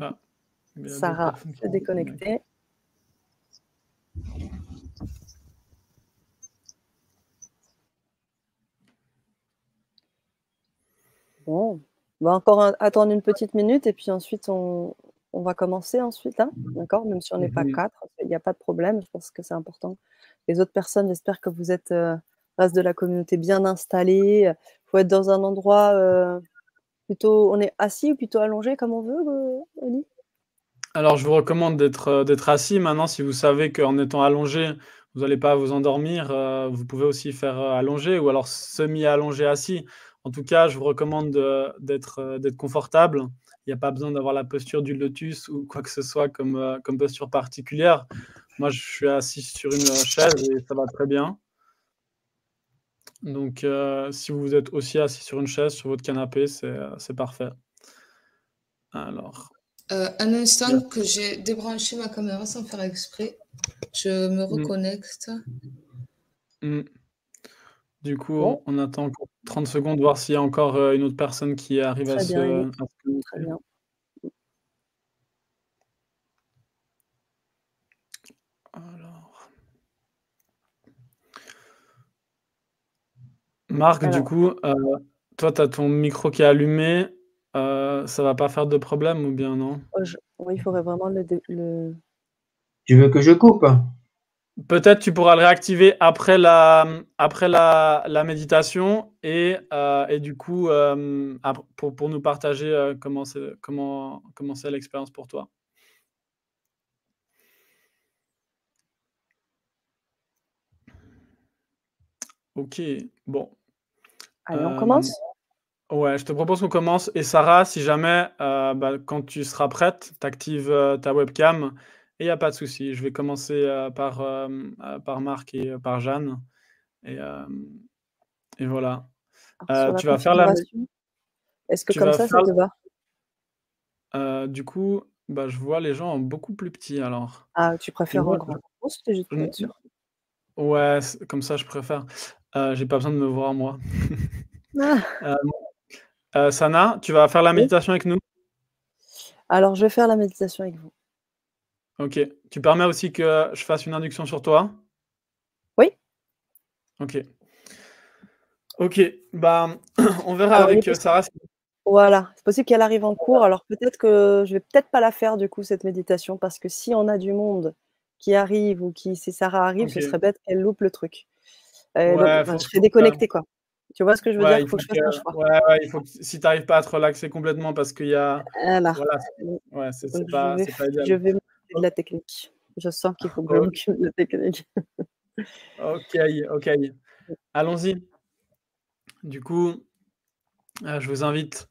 Ah, Sarah déconnectée. Bon, on va encore attendre une petite minute et puis ensuite on, va commencer ensuite, hein, d'accord? Même si on n'est pas quatre, il n'y a pas de problème, je pense que c'est important. Les autres personnes, j'espère que vous êtes, euh, reste de la communauté bien installée. Il faut être dans un endroit euh, plutôt, on est assis ou plutôt allongé comme on veut, Oli? Alors je vous recommande d'être euh, d'être assis. Maintenant, si vous savez qu'en étant allongé, vous n'allez pas vous endormir, vous pouvez aussi faire allongé ou alors semi-allongé assis. En tout cas, je vous recommande d'être euh, d'être confortable. Il n'y a pas besoin d'avoir la posture du lotus ou quoi que ce soit comme, euh, comme posture particulière. Moi, je suis assis sur une chaise et ça va très bien. Donc, euh, si vous êtes aussi assis sur une chaise, sur votre canapé, c'est parfait. Alors. un instant que j'ai débranché ma caméra sans faire exprès. Je me hmm. reconnecte. Mmh. Du coup, on attend 30 secondes, voir s'il y a encore euh, une autre personne qui arrive à se, Très bien. Alors. Marc, du coup, euh, toi, tu as ton micro qui est allumé. Euh, ça va pas faire de problème ou bien non? Oui, il faudrait vraiment le, Tu veux que je coupe? Peut-être tu pourras le réactiver après la, après la, la méditation et, euh, et du coup, euh, pour, pour, nous partager euh, comment c'est comment, comment l'expérience pour toi. Ok, bon. Allez, on commence? Ouais, je te propose qu'on commence. Et Sarah, si jamais, bah, quand tu seras prête, tu actives ta webcam il n'y a pas de souci. Je vais commencer euh, par, euh, euh, par Marc et par Jeanne. Et, et voilà. tu vas faire la. Est-ce que comme ça, ça te va? Du coup, bah, je vois les gens beaucoup plus petits alors. Ah, tu préfères en grand Ouais, comme ça, je préfère. J'ai pas besoin de me voir moi. Ah. Sana, tu vas faire la méditation avec nous? Alors, je vais faire la méditation avec vous. Ok. Tu permets aussi que je fasse une induction sur toi? Oui. Ok. Ok. Bah, on verra avec euh, Sarah. Voilà, c'est possible qu'elle arrive en cours. Alors peut-être que je vais peut-être pas la faire du coup cette méditation parce que si on a du monde qui arrive ou qui si Sarah arrive, ce serait bête qu'elle loupe le truc. Euh, je serais déconnectée quoi. Tu vois ce que je veux dire? Il faut, que je fasse un choix. Ouais, ouais, il faut si tu n'arrives pas à te relaxer complètement parce qu'il y a. Voilà. Ouais, c'est pas, pas idéal. Je vais de la technique. Je sens qu'il faut que je m'occupe de la technique. ok, ok. Allons-y. Du coup, euh, je vous invite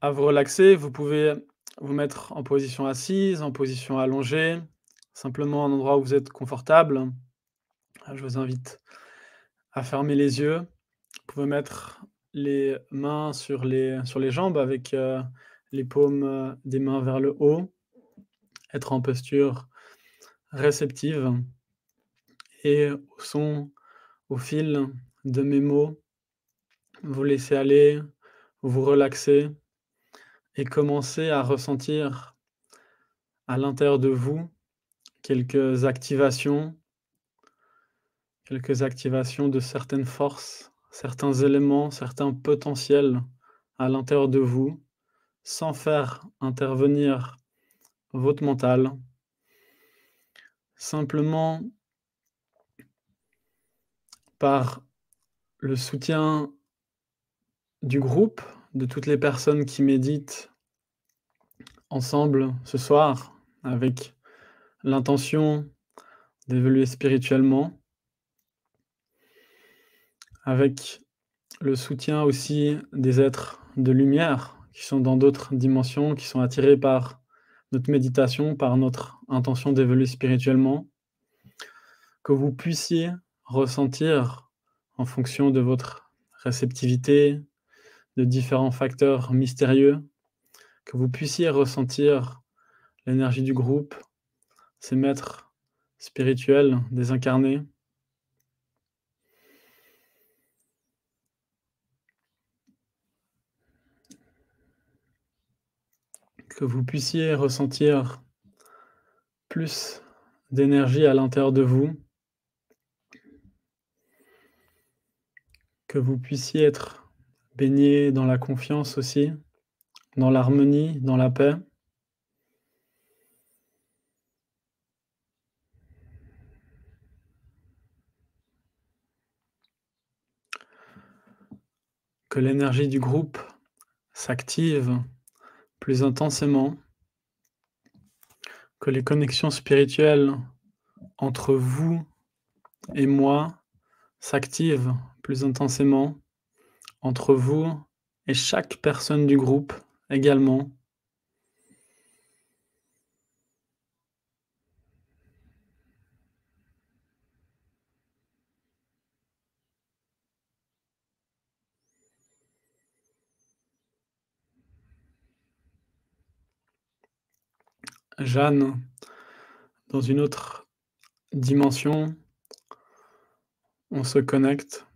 à vous relaxer. Vous pouvez vous mettre en position assise, en position allongée, simplement un endroit où vous êtes confortable. Euh, je vous invite à fermer les yeux. Vous pouvez mettre les mains sur les, sur les jambes avec euh, les paumes des mains vers le haut être en posture réceptive. Et au son, au fil de mes mots, vous laisser aller, vous relaxer et commencer à ressentir à l'intérieur de vous quelques activations, quelques activations de certaines forces, certains éléments, certains potentiels à l'intérieur de vous, sans faire intervenir votre mental. Simplement par le soutien du groupe, de toutes les personnes qui méditent ensemble ce soir, avec l'intention d'évoluer spirituellement, avec le soutien aussi des êtres de lumière qui sont dans d'autres dimensions, qui sont attirés par notre méditation, par notre intention d'évoluer spirituellement, que vous puissiez ressentir en fonction de votre réceptivité, de différents facteurs mystérieux, que vous puissiez ressentir l'énergie du groupe, ces maîtres spirituels désincarnés. Que vous puissiez ressentir plus d'énergie à l'intérieur de vous, que vous puissiez être baigné dans la confiance aussi, dans l'harmonie, dans la paix. Que l'énergie du groupe s'active plus intensément, que les connexions spirituelles entre vous et moi s'activent plus intensément, entre vous et chaque personne du groupe également. Jeanne, dans une autre dimension, on se connecte.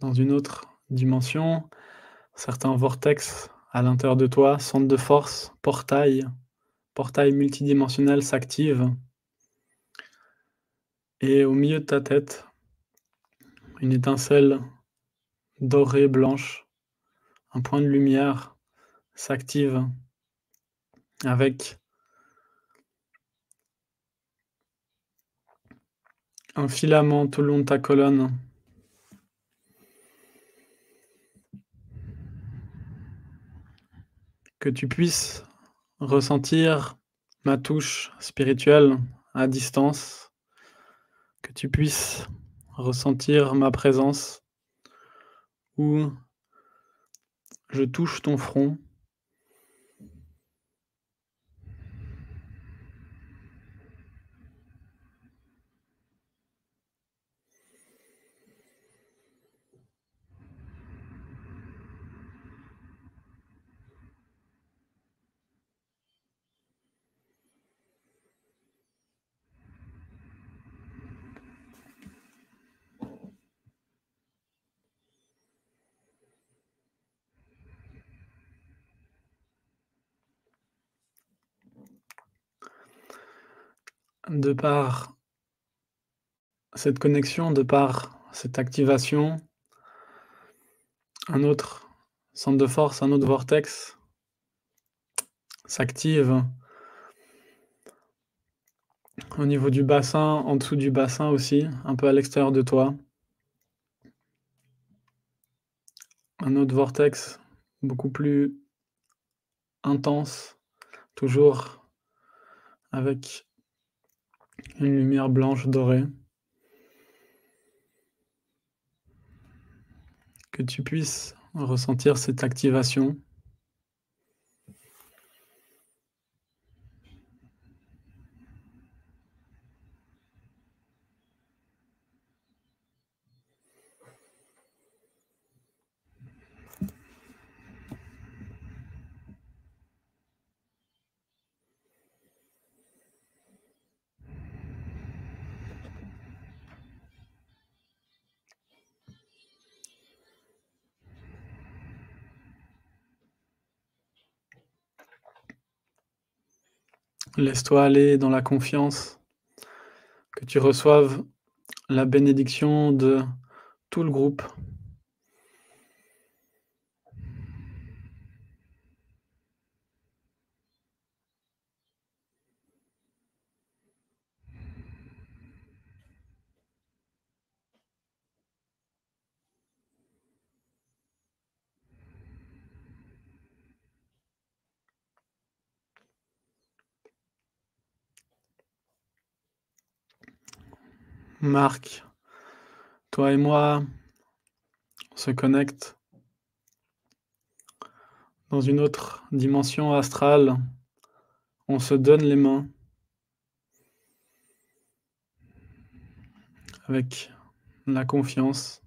Dans une autre dimension, certains vortex à l'intérieur de toi, centre de force, portail, portail multidimensionnel s'active. Et au milieu de ta tête, une étincelle dorée blanche, un point de lumière s'active avec un filament tout le long de ta colonne. Que tu puisses ressentir ma touche spirituelle à distance, tu puisses ressentir ma présence où je touche ton front. De par cette connexion, de par cette activation, un autre centre de force, un autre vortex s'active au niveau du bassin, en dessous du bassin aussi, un peu à l'extérieur de toi. Un autre vortex beaucoup plus intense, toujours avec une lumière blanche dorée. Que tu puisses ressentir cette activation. Laisse-toi aller dans la confiance, que tu reçoives la bénédiction de tout le groupe. Marc, toi et moi, on se connecte dans une autre dimension astrale. On se donne les mains avec la confiance.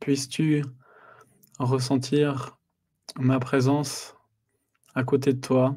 Puisses-tu ressentir ma présence à côté de toi?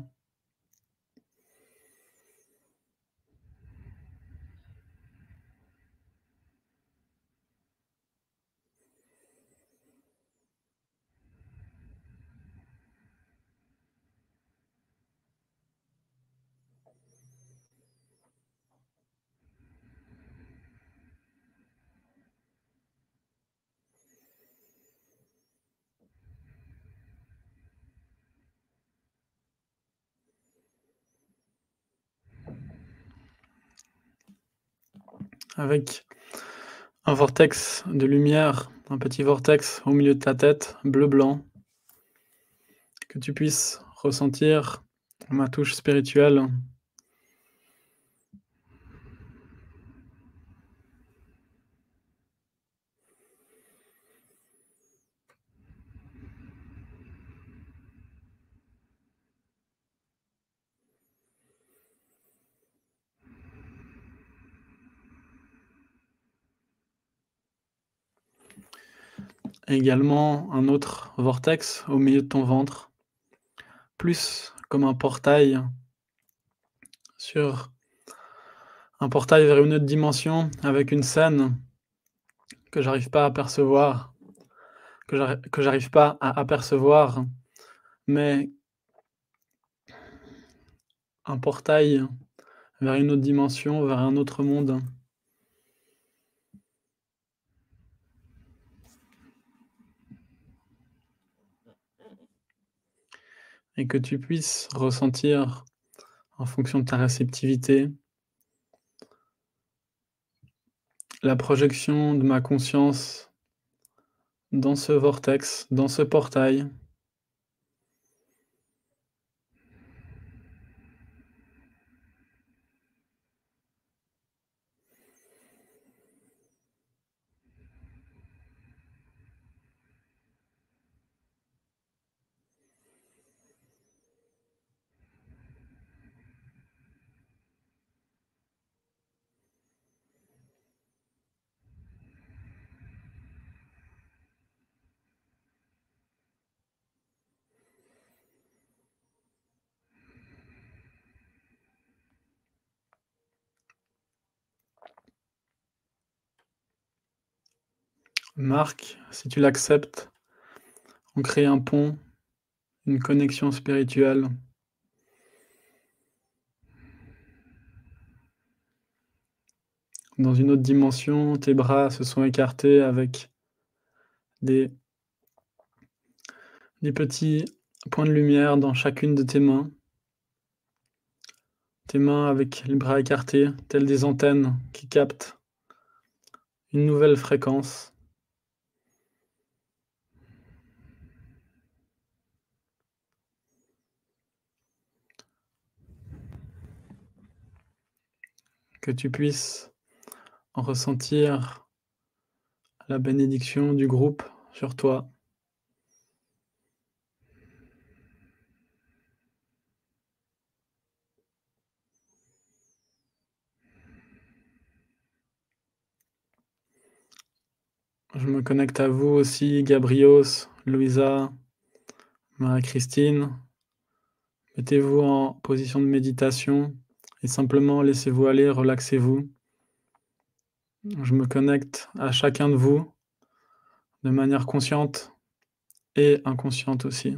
Avec un vortex de lumière, un petit vortex au milieu de ta tête, bleu-blanc, que tu puisses ressentir ma touche spirituelle. Également un autre vortex au milieu de ton ventre, plus comme un portail sur un portail vers une autre dimension avec une scène que j'arrive pas à percevoir, que j'arrive pas à apercevoir, mais un portail vers une autre dimension, vers un autre monde. Et que tu puisses ressentir, en fonction de ta réceptivité, la projection de ma conscience dans ce vortex, dans ce portail. Marc, si tu l'acceptes, on crée un pont, une connexion spirituelle. Dans une autre dimension, tes bras se sont écartés avec des, petits points de lumière dans chacune de tes mains. Tes mains avec les bras écartés, telles des antennes qui captent une nouvelle fréquence. Que tu puisses en ressentir la bénédiction du groupe sur toi. Je me connecte à vous aussi, Gabrios, Louisa, Marie-Christine. Mettez-vous en position de méditation et simplement laissez-vous aller, relaxez-vous. Je me connecte à chacun de vous de manière consciente et inconsciente aussi.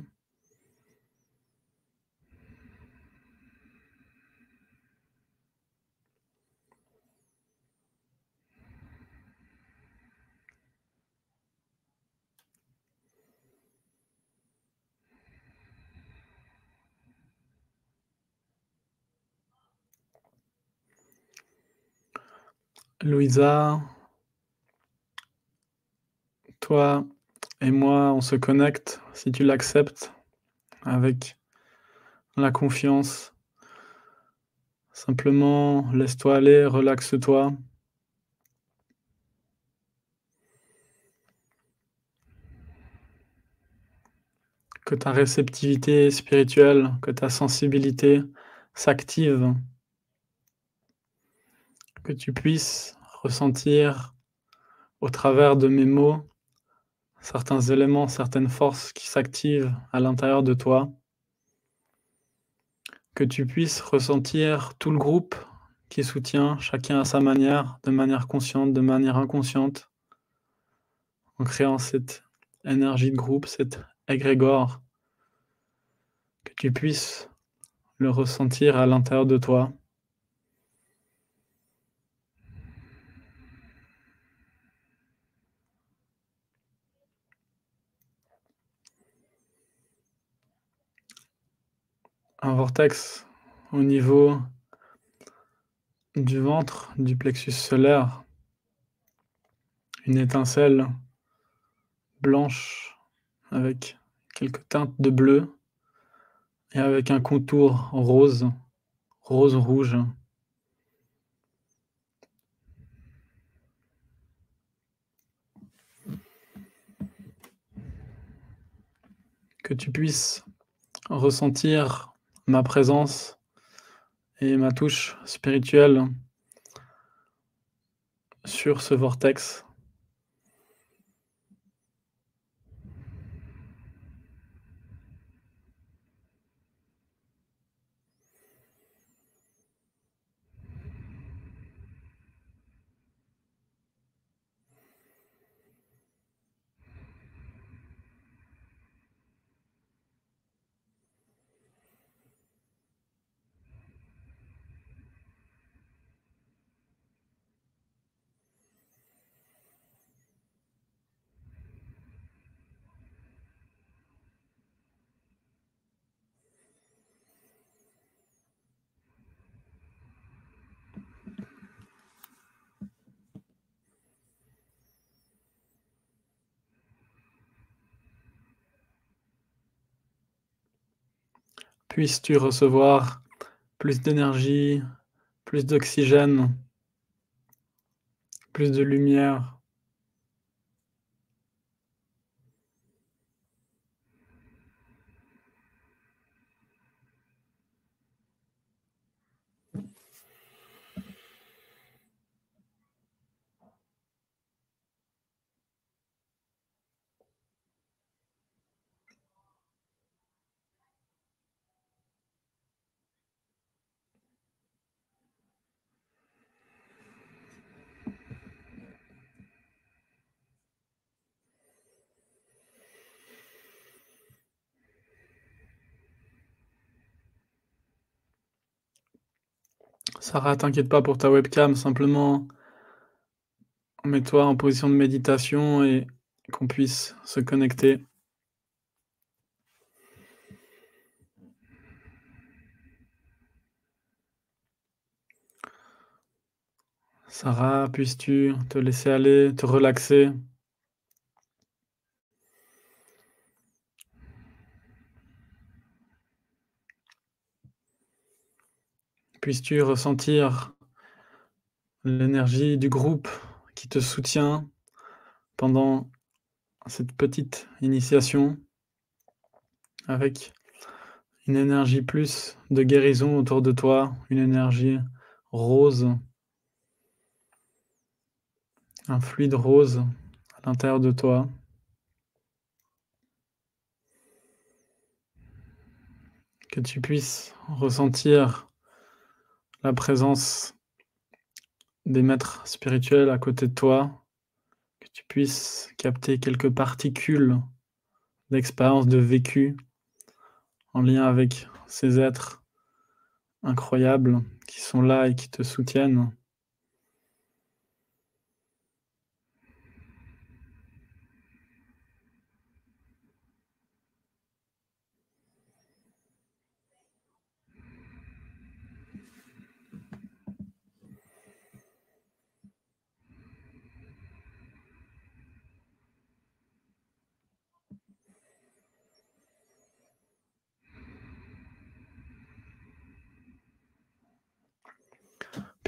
Louisa, toi et moi, on se connecte, si tu l'acceptes, avec la confiance. Simplement, laisse-toi aller, relaxe-toi. Que ta réceptivité spirituelle, que ta sensibilité s'active que tu puisses ressentir au travers de mes mots certains éléments, certaines forces qui s'activent à l'intérieur de toi, que tu puisses ressentir tout le groupe qui soutient chacun à sa manière, de manière consciente, de manière inconsciente, en créant cette énergie de groupe, cette égrégore, que tu puisses le ressentir à l'intérieur de toi. Un vortex au niveau du ventre, du plexus solaire, une étincelle blanche avec quelques teintes de bleu et avec un contour rose, rose-rouge. Que tu puisses ressentir ma présence et ma touche spirituelle sur ce vortex. Puisses-tu recevoir plus d'énergie, plus d'oxygène, plus de lumière. Sarah, t'inquiète pas pour ta webcam, simplement mets-toi en position de méditation et qu'on puisse se connecter. Sarah, puisses-tu te laisser aller, te relaxer? Puisses-tu ressentir l'énergie du groupe qui te soutient pendant cette petite initiation avec une énergie plus de guérison autour de toi, une énergie rose, un fluide rose à l'intérieur de toi. Que tu puisses ressentir la présence des maîtres spirituels à côté de toi, que tu puisses capter quelques particules d'expérience, de vécu en lien avec ces êtres incroyables qui sont là et qui te soutiennent.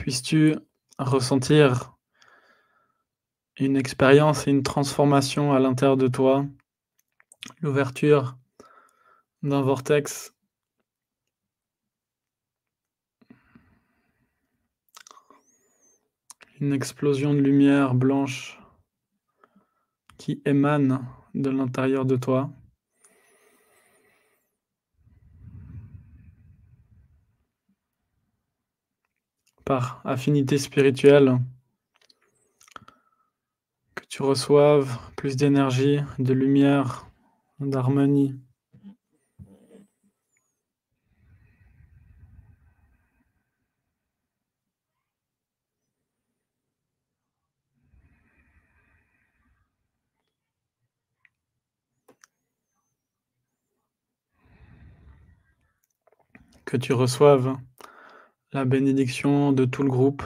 Puisses-tu ressentir une expérience et une transformation à l'intérieur de toi, l'ouverture d'un vortex une explosion de lumière blanche qui émane de l'intérieur de toi. Par affinité spirituelle, que tu reçoives plus d'énergie, de lumière, d'harmonie. Que tu reçoives la bénédiction de tout le groupe.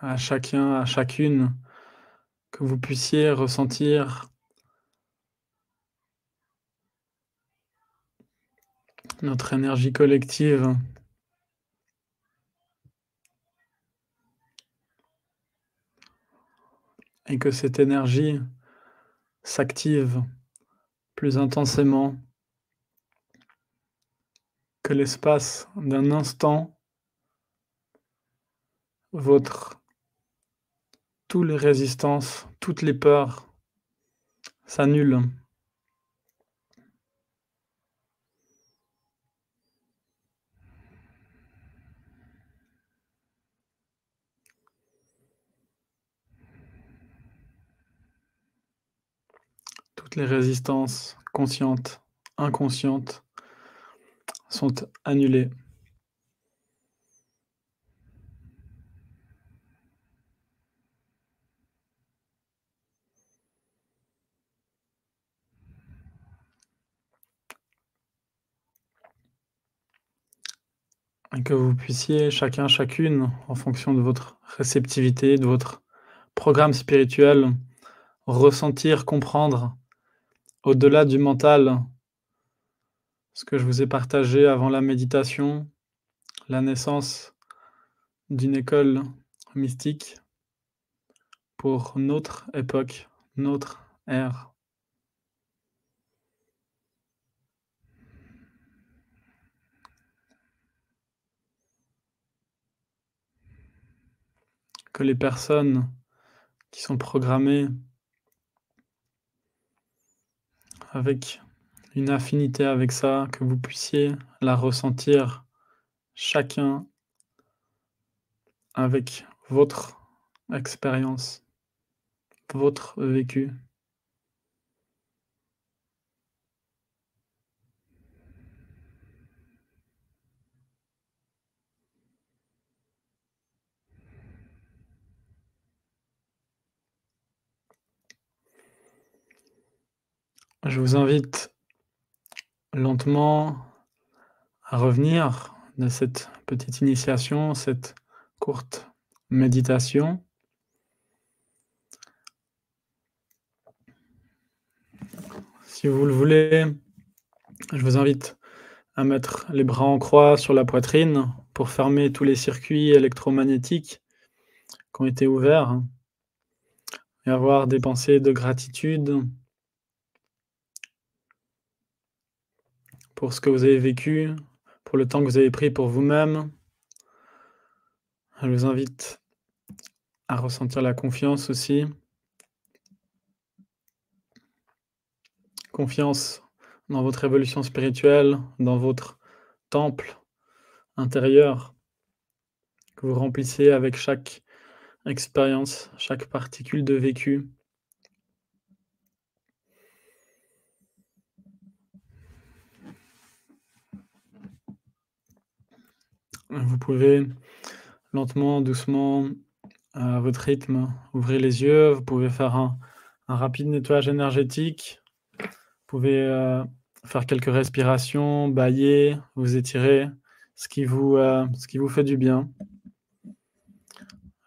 À chacun, à chacune, que vous puissiez ressentir notre énergie collective et que cette énergie s'active plus intensément que l'espace d'un instant, votre toutes les résistances, toutes les peurs s'annulent. Toutes les résistances conscientes, inconscientes sont annulées. Et que vous puissiez, chacun, chacune, en fonction de votre réceptivité, de votre programme spirituel, ressentir, comprendre, au-delà du mental, ce que je vous ai partagé avant la méditation, la naissance d'une école mystique pour notre époque, notre ère. Que les personnes qui sont programmées avec une affinité avec ça, que vous puissiez la ressentir chacun avec votre expérience, votre vécu. Je vous invite lentement à revenir de cette petite initiation, cette courte méditation. Si vous le voulez, je vous invite à mettre les bras en croix sur la poitrine pour fermer tous les circuits électromagnétiques qui ont été ouverts et avoir des pensées de gratitude pour ce que vous avez vécu, pour le temps que vous avez pris pour vous-même. Je vous invite à ressentir la confiance aussi. Confiance dans votre évolution spirituelle, dans votre temple intérieur que vous remplissez avec chaque expérience, chaque particule de vécu. Vous pouvez lentement, doucement, à votre rythme, ouvrir les yeux. Vous pouvez faire un, rapide nettoyage énergétique. Vous pouvez euh, faire quelques respirations, bailler, vous étirer, ce qui vous, euh, ce qui vous fait du bien.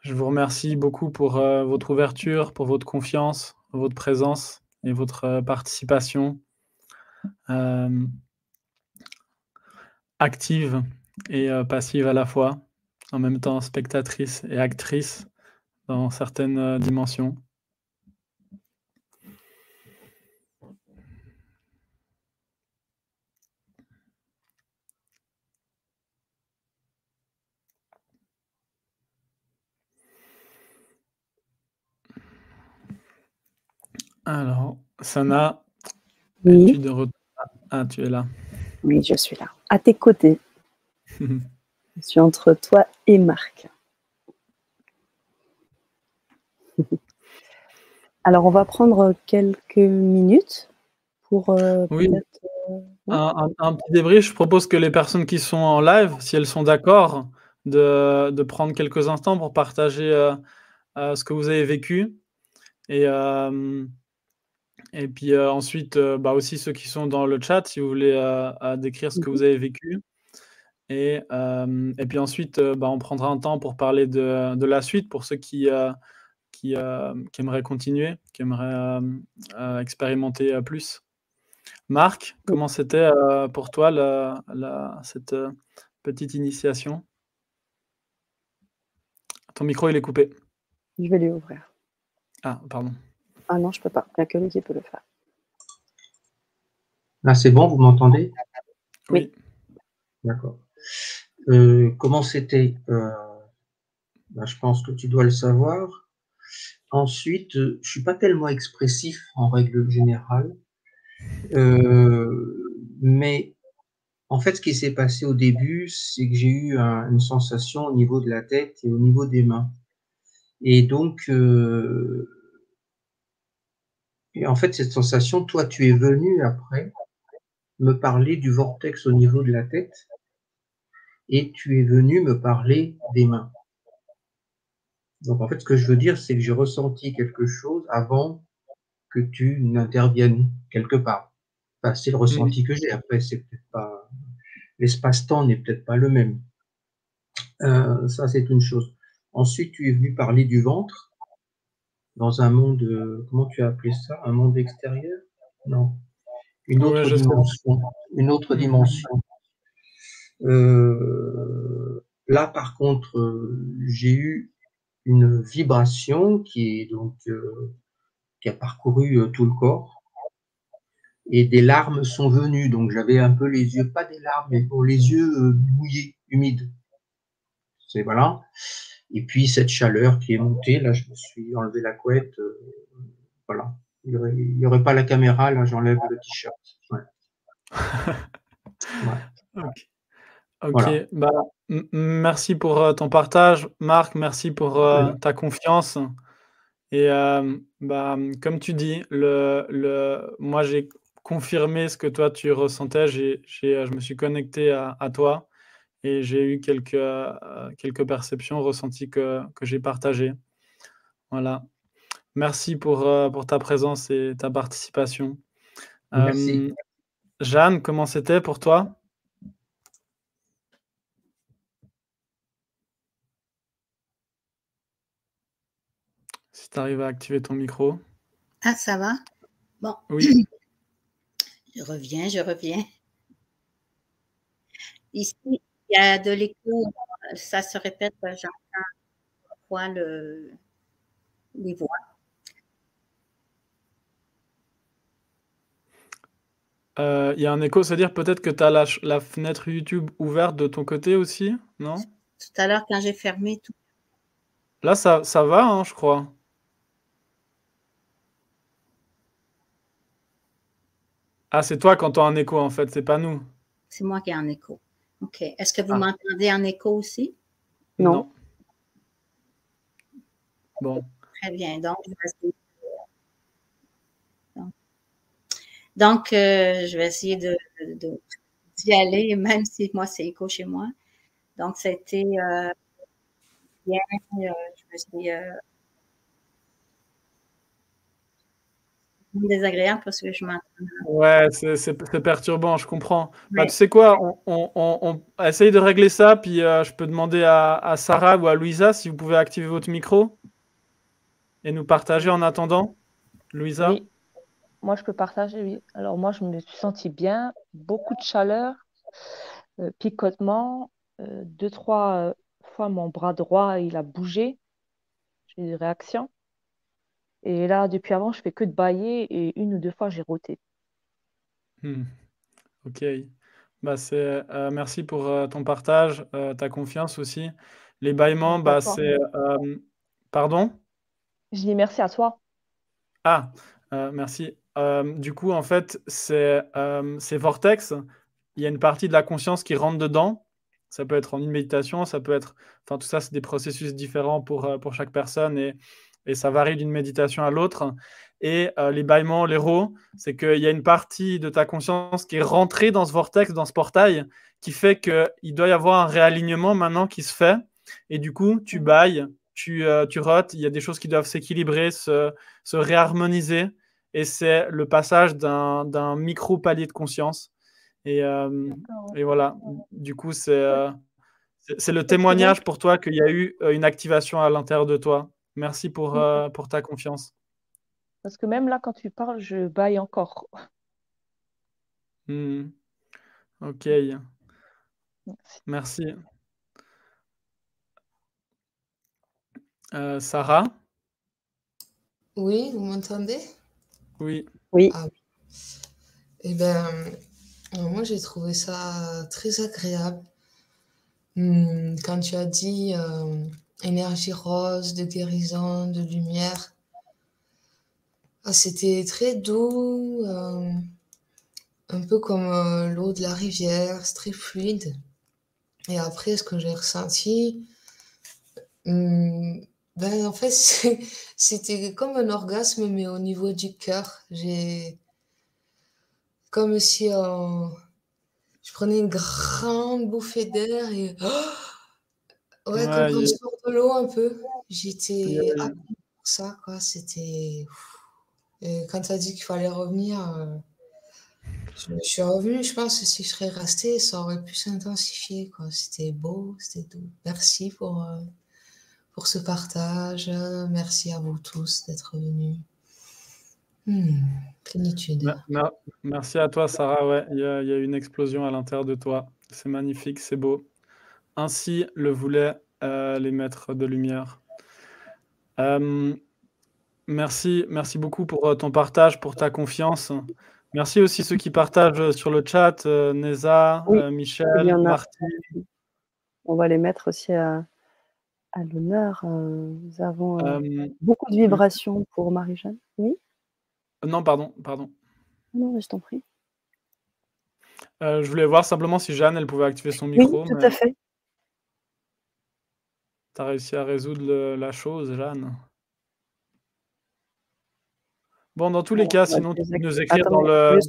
Je vous remercie beaucoup pour euh, votre ouverture, pour votre confiance, votre présence et votre participation active et euh, passive à la fois, en même temps spectatrice et actrice dans certaines euh, dimensions. Alors, Sana, oui. tu de retour Ah, tu es là. Oui, je suis là. À tes côtés. Je suis entre toi et Marc. Alors, on va prendre quelques minutes pour euh, oui. Euh, un, petit débrief. Je propose que les personnes qui sont en live, si elles sont d'accord, de, prendre quelques instants pour partager euh, ce que vous avez vécu. Et, et puis ensuite, bah aussi ceux qui sont dans le chat, si vous voulez décrire ce que vous avez vécu. Et, et puis ensuite, bah, on prendra un temps pour parler de, de la suite pour ceux qui, qui, qui, aimeraient continuer, qui aimeraient expérimenter plus. Marc, comment c'était pour toi la, la, cette petite initiation? Ton micro, il est coupé. Je vais lui ouvrir. Ah, pardon. Ah non, je peux pas. Il n'y a que lui qui peut le faire. Là, c'est bon, vous m'entendez? Oui. D'accord. Euh, comment c'était euh, ben, Je pense que tu dois le savoir. Ensuite, euh, je suis pas tellement expressif en règle générale, mais en fait, ce qui s'est passé au début, c'est que j'ai eu une sensation au niveau de la tête et au niveau des mains. Et donc, et en fait, cette sensation, toi, tu es venu après me parler du vortex au niveau de la tête et tu es venu me parler des mains. Donc en fait, ce que je veux dire, c'est que j'ai ressenti quelque chose avant que tu n'interviennes quelque part. Enfin, c'est le ressenti que j'ai. Après, c'est peut-être pas l'espace-temps n'est peut-être pas le même, Euh, ça, c'est une chose. Ensuite, tu es venu parler du ventre dans un monde, euh, comment tu as appelé ça? Un monde extérieur? Non. Une autre dimension. Une autre dimension. Euh, là, par contre, j'ai eu une vibration qui est donc qui a parcouru tout le corps et des larmes sont venues. Donc j'avais un peu les yeux, pas des larmes, mais pour les yeux mouillés, humides. C'est voilà. Et puis cette chaleur qui est montée, là, je me suis enlevé la couette. Euh, voilà. Il n'y aurait, pas la caméra, là, j'enlève le t-shirt. ok. Bah, merci pour euh, ton partage, Marc. Merci pour euh, ta confiance. Et bah, comme tu dis, le, le, moi j'ai confirmé ce que toi tu ressentais. je me suis connecté à, à toi et j'ai eu quelques, euh, quelques perceptions, ressentis que, que j'ai partagées. Voilà. Merci pour, euh, pour ta présence et ta participation. Merci. Euh, Jeanne, comment c'était pour toi Si tu arrives à activer ton micro. Ah, ça va? Bon. Oui. Je reviens, je reviens. Ici, il y a de l'écho, ça se répète, j'entends le, les voix. Euh, il y a un écho, c'est-à-dire peut-être que tu as la, la, fenêtre YouTube ouverte de ton côté aussi, non? Tout à l'heure, quand j'ai fermé tout. Là, ça, ça va, hein, je crois. Ah, c'est toi quand tu as un écho, en fait, c'est pas nous. C'est moi qui ai un écho. OK. Est-ce que vous ah. m'entendez en écho aussi? Non. Bon. Très bien. Donc, je vais essayer de, Donc, euh, je vais essayer de, d'y aller, même si moi, c'est écho chez moi. Donc, c'était euh, bien. Euh, je me suis désagréable parce que je m'entends. Ouais, c'est perturbant, je comprends. Bah, tu sais quoi, on, on, on, essaye de régler ça, puis euh, je peux demander à, à, Sarah ou à Louisa si vous pouvez activer votre micro et nous partager en attendant. Louisa? Oui, moi je peux partager, oui. Alors moi je me suis sentie bien, beaucoup de chaleur, euh, picotement, euh, deux, trois fois mon bras droit il a bougé, j'ai eu des réactions. Et là, depuis avant, je fais que de bailler et une ou deux fois, j'ai roté. Hmm. Ok. Bah, c'est, euh, merci pour euh, ton partage, euh, ta confiance aussi. Les bâillements, bah, c'est. pardon? Je dis merci à toi. Ah, merci. du coup, en fait, c'est c'est vortex. Il y a une partie de la conscience qui rentre dedans. Ça peut être en une méditation, ça peut être. Enfin, tout ça, c'est des processus différents pour, pour chaque personne. Et et ça varie d'une méditation à l'autre. Et euh, les bâillements, les rots, c'est qu'il y a une partie de ta conscience qui est rentrée dans ce vortex, dans ce portail, qui fait qu'il doit y avoir un réalignement maintenant qui se fait. Et du coup, tu mm. bailles, tu, euh, tu rotes, il y a des choses qui doivent s'équilibrer, se, se réharmoniser. Et c'est le passage d'un micro-palier de conscience. Et, euh, et, voilà, du coup, c'est c'est le témoignage pour toi qu'il y a eu une activation à l'intérieur de toi. Merci pour, euh, pour ta confiance. Parce que même là, quand tu parles, je baille encore. Hmm. Ok. Merci. Euh, Sarah? Oui, vous m'entendez? Oui. Oui. Ah, eh bien, moi, j'ai trouvé ça très agréable. Hmm, quand tu as dit euh, énergie rose, de guérison, de lumière. Ah, c'était très doux, euh, un peu comme euh, l'eau de la rivière, c'est très fluide. Et après, ce que j'ai ressenti, hmm, ben, en fait, c'était comme un orgasme, mais au niveau du cœur. J'ai comme si euh, je prenais une grande bouffée d'air et Ouais, comme quand je de l'eau un peu. J'étais pour ça, quoi. C'était. Quand tu as dit qu'il fallait revenir, euh, Je, suis revenue, je pense que si je serais restée, ça aurait pu s'intensifier. C'était beau, c'était doux. Merci pour, euh, pour ce partage. Merci à vous tous d'être venus. Hmm, plénitude. merci à toi, Sarah. Ouais, il y, a, y a une explosion à l'intérieur de toi. C'est magnifique, c'est beau. Ainsi le voulaient euh, les maîtres de lumière. Euh, merci, merci beaucoup pour euh, ton partage, pour ta confiance. Merci aussi ceux qui partagent sur le chat, Neza, Michel, Marty. On va les mettre aussi à, l'honneur. nous avons beaucoup de vibrations pour Marie-Jeanne. Oui? Non, pardon, pardon. Non, je t'en prie. je voulais voir simplement si Jeanne, elle pouvait activer son micro. Oui, tout à fait. Tu as réussi à résoudre la chose, Jeanne? Bon, dans tous les cas, sinon tu peux nous écrire dans le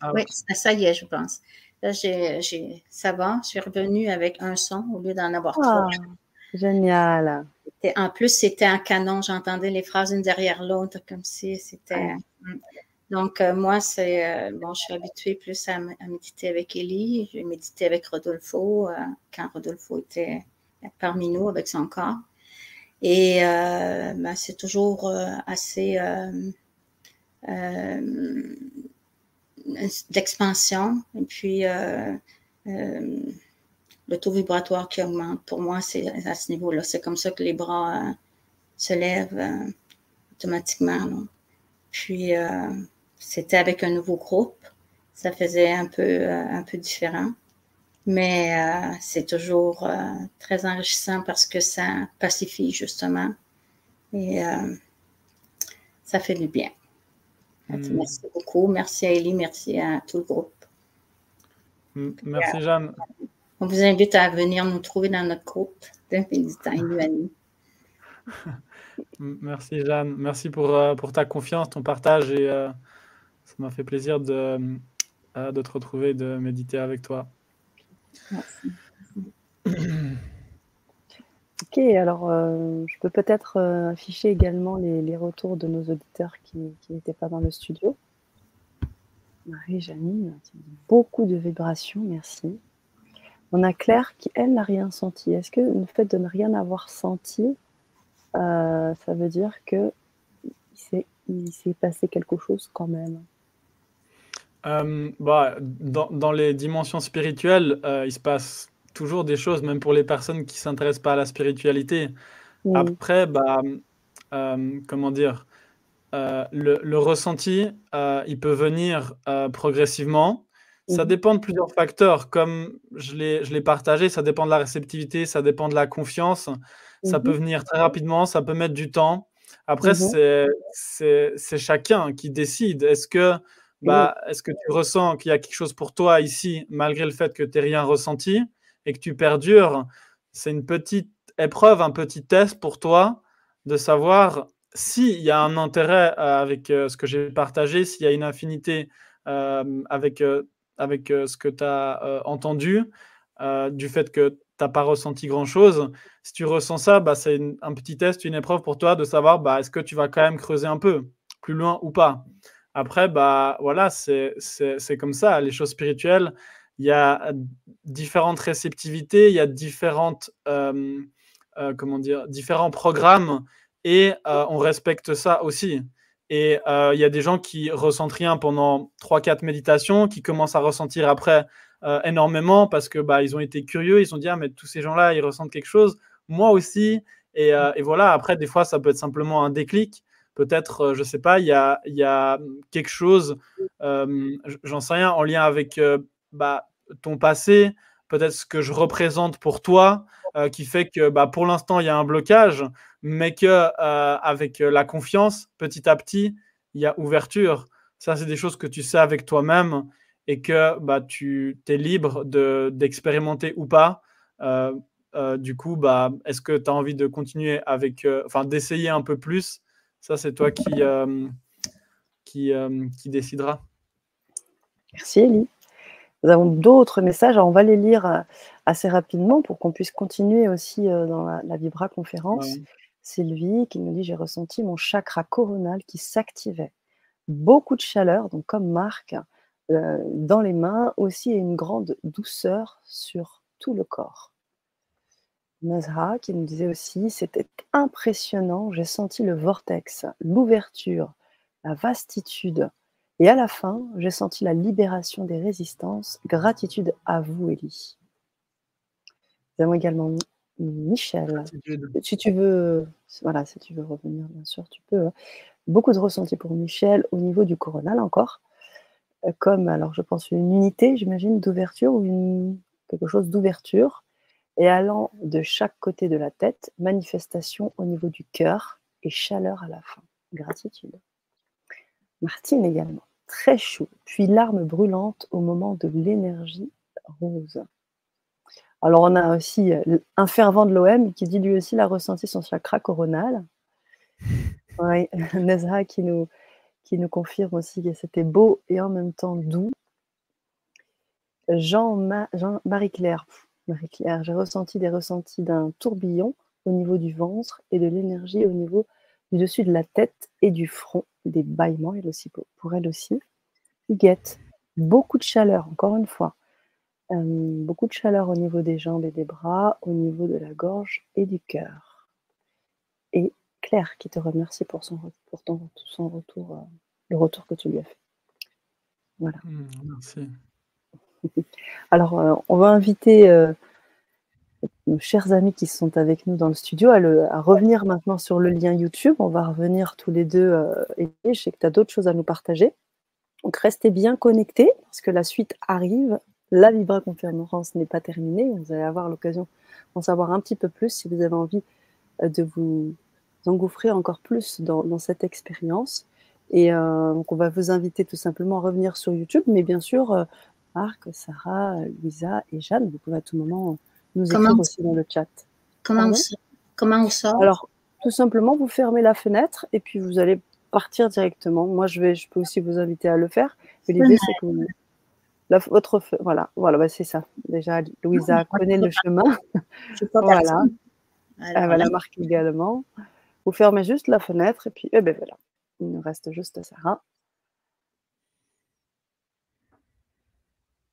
ah Oui, ça y est, je pense. Là, j'ai ça va, je suis revenue avec un son au lieu d'en avoir trois. Ah, génial. en plus, c'était un canon, j'entendais les phrases une derrière l'autre, comme si c'était. Mm. Donc, euh, moi, c'est. Euh, bon, je suis habituée plus à, méditer avec Ellie. J'ai médité avec Rodolfo euh, quand Rodolfo était parmi nous avec son corps. Et ben, c'est toujours assez d'expansion. Et puis, le taux vibratoire qui augmente. Pour moi, c'est à ce niveau-là. C'est comme ça que les bras se lèvent automatiquement. Puis, c'était avec un nouveau groupe. Ça faisait un peu, un peu différent. Mais euh, c'est toujours euh, très enrichissant parce que ça pacifie justement et euh, ça fait du bien. Hmm. Merci beaucoup. Merci à Ellie, merci à tout le groupe. Hmm. Merci Jeanne. On vous invite à venir nous trouver dans notre groupe d'Infinitain Merci Jeanne. Merci pour, pour ta confiance, ton partage et ça m'a fait plaisir de, de te retrouver, de méditer avec toi. Ok, alors euh, je peux peut-être euh, afficher également les, retours de nos auditeurs qui n'étaient pas dans le studio. Marie-Janine, beaucoup de vibrations, merci. On a Claire qui, elle, n'a rien senti. Est-ce que le fait de ne rien avoir senti, euh, ça veut dire que il s'est passé quelque chose quand même? Euh, bah, dans, dans, les dimensions spirituelles, euh, il se passe toujours des choses, même pour les personnes qui s'intéressent pas à la spiritualité. Après, bah, euh, comment dire, le, le, ressenti, il peut venir progressivement. Ça dépend de plusieurs facteurs. Comme je l'ai partagé, ça dépend de la réceptivité, ça dépend de la confiance. Ça peut venir très rapidement, ça peut mettre du temps. Après, c'est c'est chacun qui décide. Est-ce que bah, est-ce que tu ressens qu'il y a quelque chose pour toi ici, malgré le fait que tu n'aies rien ressenti et que tu perdures? C'est une petite épreuve, un petit test pour toi de savoir s'il y a un intérêt euh, avec euh, ce que j'ai partagé, s'il y a une affinité euh, avec, avec ce que tu as entendu, du fait que tu n'as pas ressenti grand-chose. Si tu ressens ça, bah, c'est un petit test, une épreuve pour toi de savoir bah, est-ce que tu vas quand même creuser un peu plus loin ou pas? Après, bah, voilà, c'est comme ça. Les choses spirituelles, il y a différentes réceptivités, il y a différentes, euh, euh, comment dire, différents programmes et euh, on respecte ça aussi. Et il y a des gens qui ressentent rien pendant 3-4 méditations, qui commencent à ressentir après énormément parce que bah, ils ont été curieux, ils ont dit ah mais tous ces gens-là ils ressentent quelque chose, moi aussi. Et, et, voilà, après des fois ça peut être simplement un déclic peut-être, euh, je ne sais pas, il y a, quelque chose, euh, j'en sais rien, en lien avec euh, bah, ton passé, peut-être ce que je représente pour toi, qui fait que bah, pour l'instant, il y a un blocage, mais que avec la confiance, petit à petit, il y a ouverture. Ça, c'est des choses que tu sais avec toi-même et que bah, tu es libre d'expérimenter ou pas. du coup, est-ce que tu as envie de continuer avec, enfin, d'essayer un peu plus ça, c'est toi qui, euh, qui, euh, qui décidera. Merci, Elie. Nous avons d'autres messages, on va les lire euh, assez rapidement pour qu'on puisse continuer aussi dans la, Vibra conférence. Sylvie qui nous dit J'ai ressenti mon chakra coronal qui s'activait. Beaucoup de chaleur, donc comme Marc, dans les mains aussi et une grande douceur sur tout le corps. Nazra qui nous disait aussi, c'était impressionnant, j'ai senti le vortex, l'ouverture, la vastitude. Et à la fin, j'ai senti la libération des résistances. Gratitude à vous, Elie. Nous avons également Michel. Si tu veux, voilà, si tu veux revenir, bien sûr, tu peux. Hein. Beaucoup de ressentis pour Michel au niveau du coronal encore. Euh, comme, alors je pense, une unité, j'imagine, d'ouverture ou une, quelque chose d'ouverture. Et allant de chaque côté de la tête, manifestation au niveau du cœur et chaleur à la fin. Gratitude. Martine également, très chaud, puis larmes brûlantes au moment de l'énergie rose. Alors on a aussi euh, un fervent de l'OM qui dit lui aussi l'a ressenti son chakra coronal. Oui, Nezra qui nous, qui nous confirme aussi que c'était beau et en même temps doux. Jean-Marie-Claire, Marie-Claire, j'ai ressenti des ressentis d'un tourbillon au niveau du ventre et de l'énergie au niveau du dessus de la tête et du front, des bâillements, elle aussi, pour elle aussi. Huguette, beaucoup de chaleur, encore une fois. Euh, beaucoup de chaleur au niveau des jambes et des bras, au niveau de la gorge et du cœur. Et Claire qui te remercie pour son, retour, euh, le retour que tu lui as fait. Voilà. Mmh, merci. Alors, euh, on va inviter nos chers amis qui sont avec nous dans le studio à, revenir maintenant sur le lien YouTube. On va revenir tous les deux. et je sais que tu as d'autres choses à nous partager. Donc, restez bien connectés parce que la suite arrive la Vibra Conférence n'est pas terminée. Vous allez avoir l'occasion d'en savoir un petit peu plus si vous avez envie euh, de vous engouffrer encore plus dans, cette expérience. Et euh, donc, on va vous inviter tout simplement à revenir sur YouTube. Mais bien sûr, euh, Marc, Sarah, Louisa et Jeanne, vous pouvez à tout moment nous écrire aussi dans le chat. Comment, on, comment on sort Alors, tout simplement, vous fermez la fenêtre et puis vous allez partir directement. Moi, je, vais, je peux aussi vous inviter à le faire. Mais l'idée, c'est que vous, votre, voilà, voilà bah, c'est ça. Déjà, Louisa connaît le chemin. voilà. Elle va la marquer également. Vous fermez juste la fenêtre et puis, eh ben voilà, il nous reste juste Sarah.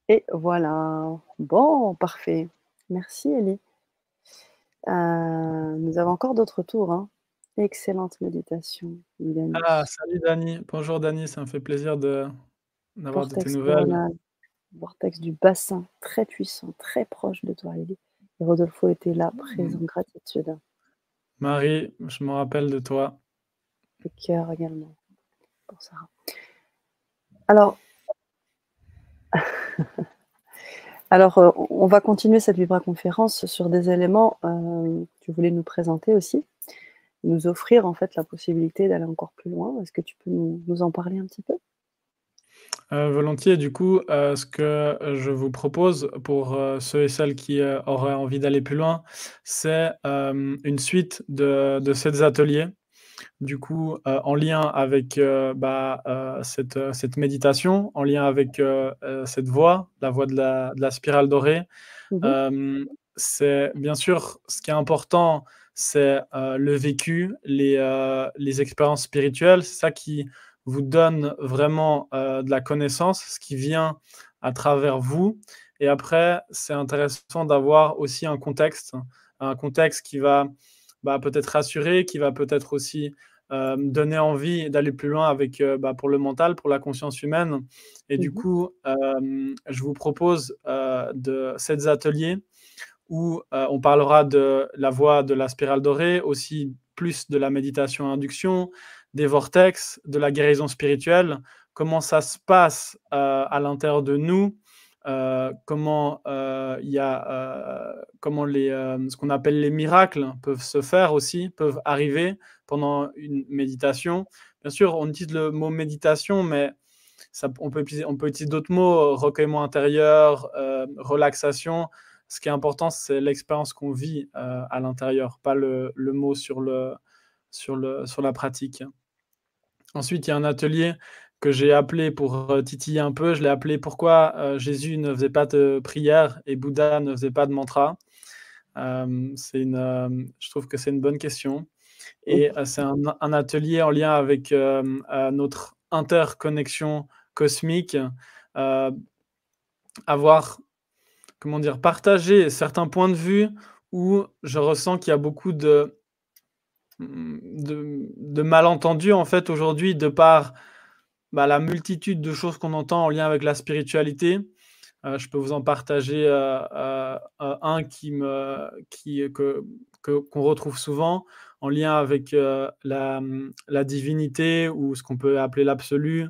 Et voilà. Bon, parfait. Merci, Ellie. Euh, nous avons encore d'autres tours. Hein. Excellente méditation. Ah, salut Dani. Bonjour Dani, ça me fait plaisir d'avoir de, tes nouvelles vortex du bassin, très puissant, très proche de toi, Elie. Et Rodolfo était là, présent, gratitude. Marie, je me rappelle de toi. Le cœur également, pour Sarah. Alors, Alors euh, on va continuer cette Vibra conférence sur des éléments euh, que tu voulais nous présenter aussi, nous offrir en fait la possibilité d'aller encore plus loin. Est-ce que tu peux nous en parler un petit peu? Euh, volontiers. Du coup, ce que je vous propose pour ceux et celles qui auraient envie d'aller plus loin, c'est une suite de ces ateliers. Du coup, en lien avec bah, cette, cette, méditation, en lien avec cette voie, la voie de la, de la spirale dorée. Mmh c'est bien sûr ce qui est important, c'est le vécu, les, les expériences spirituelles. C'est ça qui vous donne vraiment euh, de la connaissance, ce qui vient à travers vous. Et après, c'est intéressant d'avoir aussi un contexte, un contexte qui va bah, peut-être rassurer, qui va peut-être aussi euh, donner envie d'aller plus loin avec euh, bah, pour le mental, pour la conscience humaine. Et du mmh coup, je vous propose de ces ateliers où on parlera de la voie de la spirale dorée, aussi plus de la méditation induction, des vortex, de la guérison spirituelle, comment ça se passe euh, à l'intérieur de nous, euh, comment euh, il y a, comment les, ce qu'on appelle les miracles peuvent se faire aussi, peuvent arriver pendant une méditation. Bien sûr, on utilise le mot méditation, mais on, peut, utiliser d'autres mots, recueillement intérieur, relaxation. Ce qui est important, c'est l'expérience qu'on vit à l'intérieur, pas le, mot sur la pratique. Ensuite, il y a un atelier que j'ai appelé pour euh, titiller un peu. Je l'ai appelé Pourquoi euh, Jésus ne faisait pas de prière et Bouddha ne faisait pas de mantra? Euh, je trouve que c'est une bonne question. Et c'est un, atelier en lien avec notre interconnexion cosmique, avoir, comment dire, partagé certains points de vue où je ressens qu'il y a beaucoup de, de, de malentendus en fait aujourd'hui de par bah, la multitude de choses qu'on entend en lien avec la spiritualité. Euh, je peux vous en partager euh, euh, un qui que, qu'on retrouve souvent en lien avec la, la, divinité ou ce qu'on peut appeler l'absolu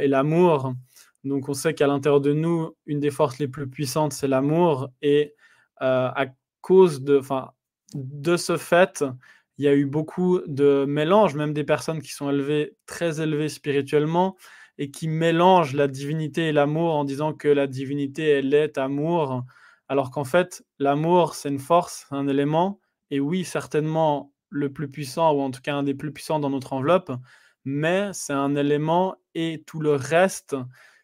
et l'amour. Donc on sait qu'à l'intérieur de nous, une des forces les plus puissantes, c'est l'amour. Et à cause de, de ce fait, il y a eu beaucoup de mélanges, même des personnes qui sont élevées, très élevées spirituellement, et qui mélangent la divinité et l'amour en disant que la divinité, elle est amour, alors qu'en fait, l'amour, c'est une force, un élément, et oui, certainement le plus puissant, ou en tout cas un des plus puissants dans notre enveloppe, mais c'est un élément et tout le reste,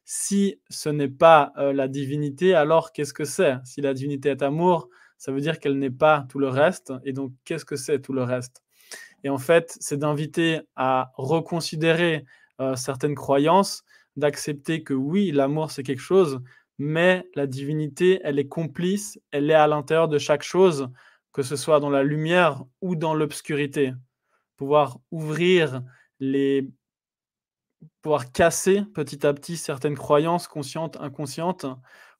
si ce n'est pas euh, la divinité, alors qu'est-ce que c'est? Si la divinité est amour, ça veut dire qu'elle n'est pas tout le reste. Et donc, qu'est-ce que c'est tout le reste? Et en fait, c'est d'inviter à reconsidérer euh, certaines croyances, d'accepter que oui, l'amour, c'est quelque chose, mais la divinité, elle est complice, elle est à l'intérieur de chaque chose, que ce soit dans la lumière ou dans l'obscurité. Pouvoir ouvrir les pouvoir casser petit à petit certaines croyances conscientes, inconscientes,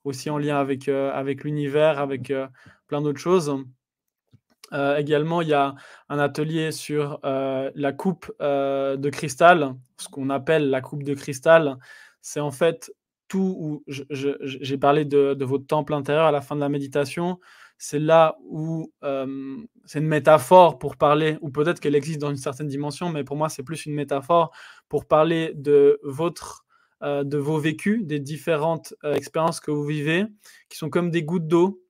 aussi en lien avec, euh, avec l'univers, avec euh, plein d'autres choses. Euh, également, il y a un atelier sur la coupe de cristal, ce qu'on appelle la coupe de cristal. C'est en fait tout où j'ai parlé de, de, votre temple intérieur à la fin de la méditation. C'est là où c'est une métaphore pour parler, ou peut-être qu'elle existe dans une certaine dimension, mais pour moi, c'est plus une métaphore pour parler de votre euh, de vos vécus, des différentes euh, expériences que vous vivez, qui sont comme des gouttes d'eau,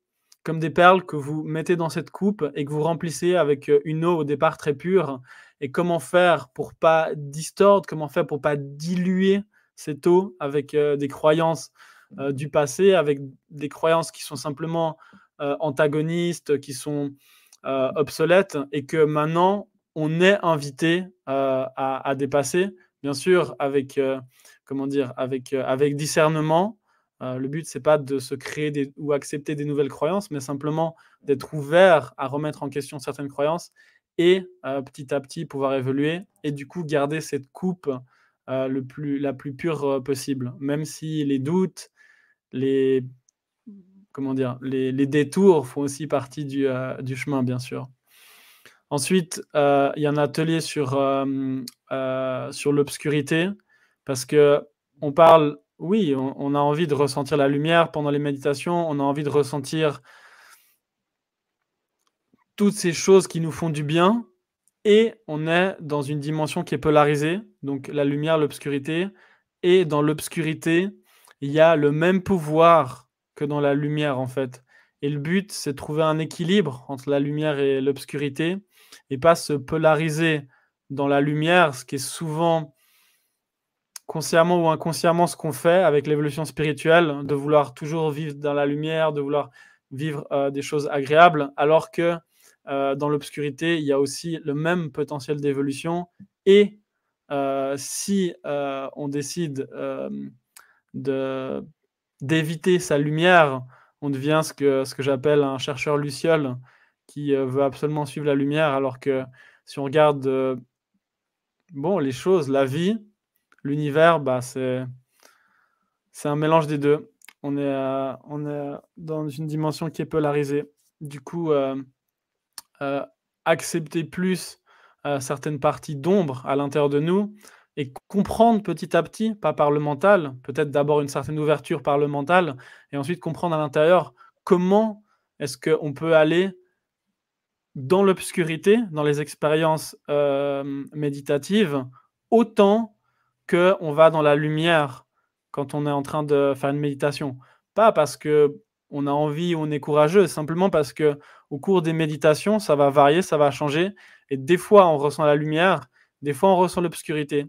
comme des perles que vous mettez dans cette coupe et que vous remplissez avec euh, une eau au départ très pure. Et comment faire pour pas distordre, comment faire pour pas diluer cette eau avec des croyances du passé, avec des croyances qui sont simplement antagonistes, qui sont obsolètes, et que maintenant on est invité à, à, dépasser, bien sûr, avec comment dire, avec, euh, avec discernement. Euh, le but, c'est pas de se créer des, ou accepter des nouvelles croyances, mais simplement d'être ouvert à remettre en question certaines croyances et euh, petit à petit pouvoir évoluer et du coup garder cette coupe le plus, la plus pure possible, même si les doutes, les, comment dire, les, les détours font aussi partie du, du chemin, bien sûr. Ensuite, il y a un atelier sur, sur l'obscurité. Parce que on parle, oui, on, a envie de ressentir la lumière pendant les méditations, on a envie de ressentir toutes ces choses qui nous font du bien, et on est dans une dimension qui est polarisée, donc la lumière, l'obscurité, et dans l'obscurité, il y a le même pouvoir que dans la lumière en fait. Et le but, c'est de trouver un équilibre entre la lumière et l'obscurité, et pas se polariser dans la lumière, ce qui est souvent consciemment ou inconsciemment ce qu'on fait avec l'évolution spirituelle, de vouloir toujours vivre dans la lumière, de vouloir vivre euh, des choses agréables, alors que euh, dans l'obscurité, il y a aussi le même potentiel d'évolution. Et euh, si on décide de, d'éviter sa lumière, on devient ce que, ce que j'appelle un chercheur luciole qui veut absolument suivre la lumière, alors que si on regarde bon, les choses, la vie, L'univers, bah, c'est, un mélange des deux. On est, on est dans une dimension qui est polarisée. Du coup, euh, euh, accepter plus euh, certaines parties d'ombre à l'intérieur de nous et comprendre petit à petit, pas par le mental, peut-être d'abord une certaine ouverture par le mental, et ensuite comprendre à l'intérieur comment est-ce qu'on peut aller dans l'obscurité, dans les expériences méditatives, autant qu'on va dans la lumière quand on est en train de faire une méditation. Pas parce que on a envie, on est courageux, simplement parce que au cours des méditations, ça va varier, ça va changer. Et des fois, on ressent la lumière, des fois, on ressent l'obscurité.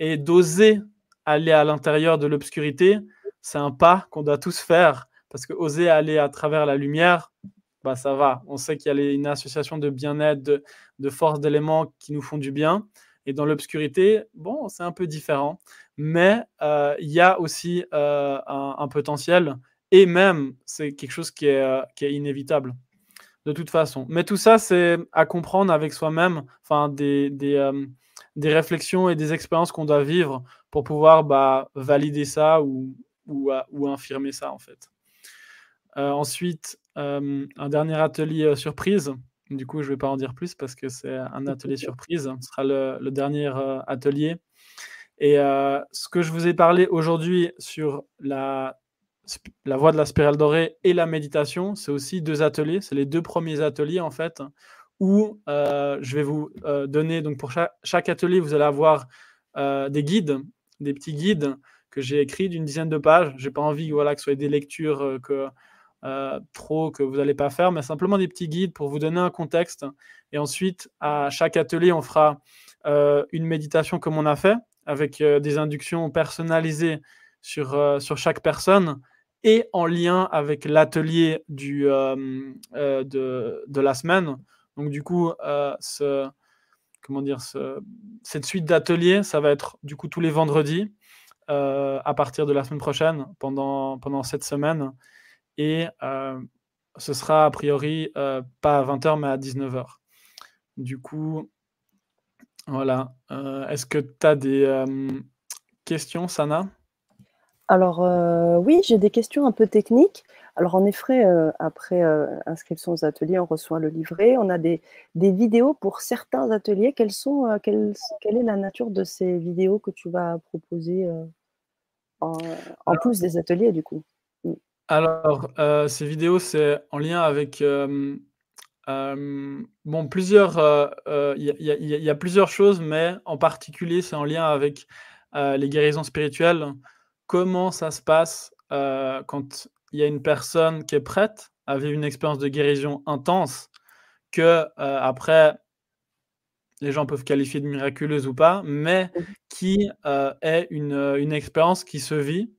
Et d'oser aller à l'intérieur de l'obscurité, c'est un pas qu'on doit tous faire. Parce que oser aller à travers la lumière, bah ça va. On sait qu'il y a une association de bien-être, de, de force d'éléments qui nous font du bien. Et dans l'obscurité, bon, c'est un peu différent, mais euh, il y a aussi euh, un, potentiel, et même, c'est quelque chose qui est, euh, qui est inévitable, de toute façon. Mais tout ça, c'est à comprendre avec soi-même, enfin, des, des, des, réflexions et des expériences qu'on doit vivre pour pouvoir bah, valider ça ou, ou, ou, infirmer ça, en fait. ensuite, un dernier atelier surprise. Du coup, je ne vais pas en dire plus parce que c'est un atelier surprise. Ce sera le, dernier euh, atelier. Et euh, ce que je vous ai parlé aujourd'hui sur la, la voie de la spirale dorée et la méditation, c'est aussi deux ateliers. C'est les deux premiers ateliers, en fait, où euh, je vais vous donner, donc pour chaque, chaque, atelier, vous allez avoir des guides, des petits guides que j'ai écrits d'une dizaine de pages. Je n'ai pas envie voilà, que ce soit des lectures que euh, trop que vous n'allez pas faire, mais simplement des petits guides pour vous donner un contexte. Et ensuite, à chaque atelier, on fera euh, une méditation comme on a fait, avec euh, des inductions personnalisées sur, sur chaque personne et en lien avec l'atelier du, de, de, la semaine. Donc du coup, comment dire, ce, cette suite d'ateliers, ça va être du coup tous les vendredis à partir de la semaine prochaine, pendant, pendant cette semaine. Et euh, ce sera a priori euh, pas à 20h, mais à 19h. Du coup, voilà. Euh, est-ce que tu as des questions, Sana? Alors, oui, j'ai des questions un peu techniques. Alors, en effet, après inscription aux ateliers, on reçoit le livret. On a des, des vidéos pour certains ateliers. Quelles sont, quelle, quelle, est la nature de ces vidéos que tu vas proposer en, en plus des ateliers, du coup? Alors, euh, ces vidéos, c'est en lien avec, bon, plusieurs, il y a plusieurs choses, mais en particulier, c'est en lien avec, les guérisons spirituelles. Comment ça se passe, quand il y a une personne qui est prête à vivre une expérience de guérison intense que, après les gens peuvent qualifier de miraculeuse ou pas, mais qui, est une, une expérience qui se vit.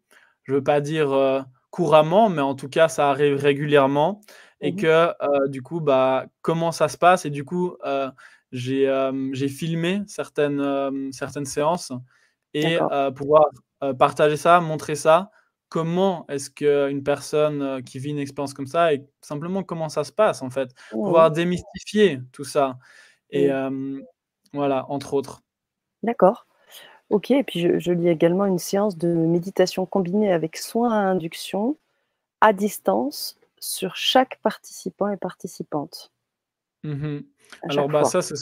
Je veux pas dire, couramment, mais en tout cas, ça arrive régulièrement. Et mmh que euh, du coup, bah, comment ça se passe? Et du coup, euh, j'ai filmé certaines, certaines séances et pouvoir partager ça, montrer ça. Comment est-ce qu'une personne qui vit une expérience comme ça et simplement comment ça se passe en fait, pouvoir démystifier tout ça. Et voilà, entre autres. D'accord. OK et puis je lis également une séance de méditation combinée avec soins à induction, à distance, sur chaque participant et participante. Mmh Alors, bah, ça, c'est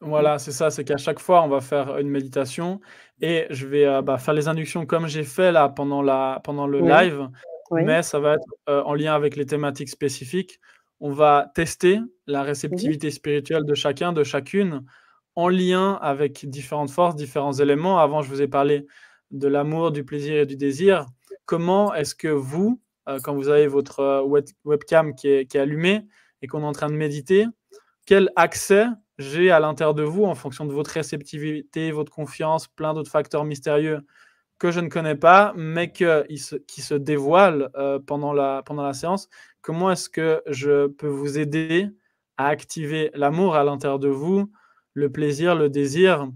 voilà, c'est ça, c'est qu'à chaque fois, on va faire une méditation et je vais, euh, bah, faire les inductions comme j'ai fait là pendant la pendant le live, mais ça va être, euh, en lien avec les thématiques spécifiques. On va tester la réceptivité spirituelle de chacun, de chacune en lien avec différentes forces, différents éléments. Avant, je vous ai parlé de l'amour, du plaisir et du désir. Comment est-ce que vous, euh, quand vous avez votre euh, webcam qui est, qui allumée et qu'on est en train de méditer, quel accès j'ai à l'intérieur de vous en fonction de votre réceptivité, votre confiance, plein d'autres facteurs mystérieux que je ne connais pas, mais qui se, dévoilent euh, pendant la séance? Comment est-ce que je peux vous aider à activer l'amour à l'intérieur de vous, le plaisir, le désir.